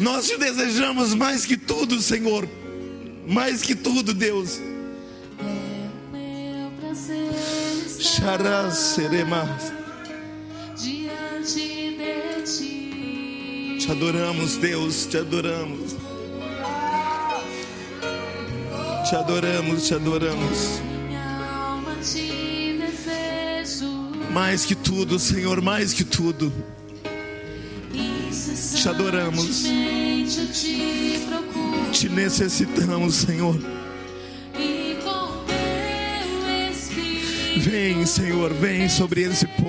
Nós te desejamos mais que tudo, Senhor. Mais que tudo, Deus. É Xará, estar serema. diante de ti. Te adoramos, Deus, te adoramos. Te adoramos, te adoramos. Mais que tudo, Senhor, mais que tudo. Te adoramos. Te necessitamos, Senhor. Vem, Senhor, vem sobre esse povo.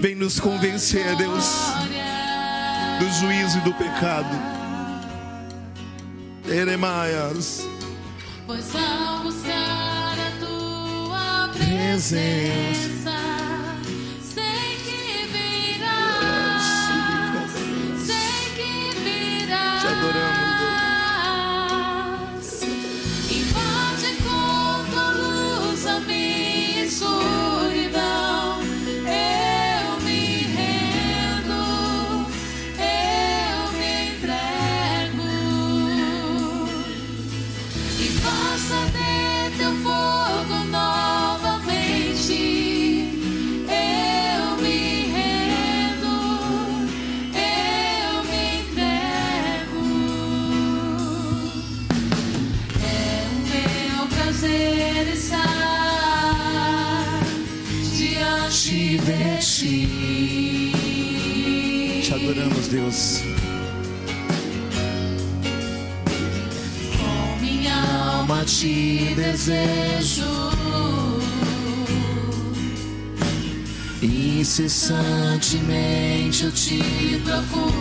Vem nos convencer, Deus, do juízo e do pecado. Eremaias. Pois a tua Deus. Com minha alma te desejo. Incessantemente eu te procuro.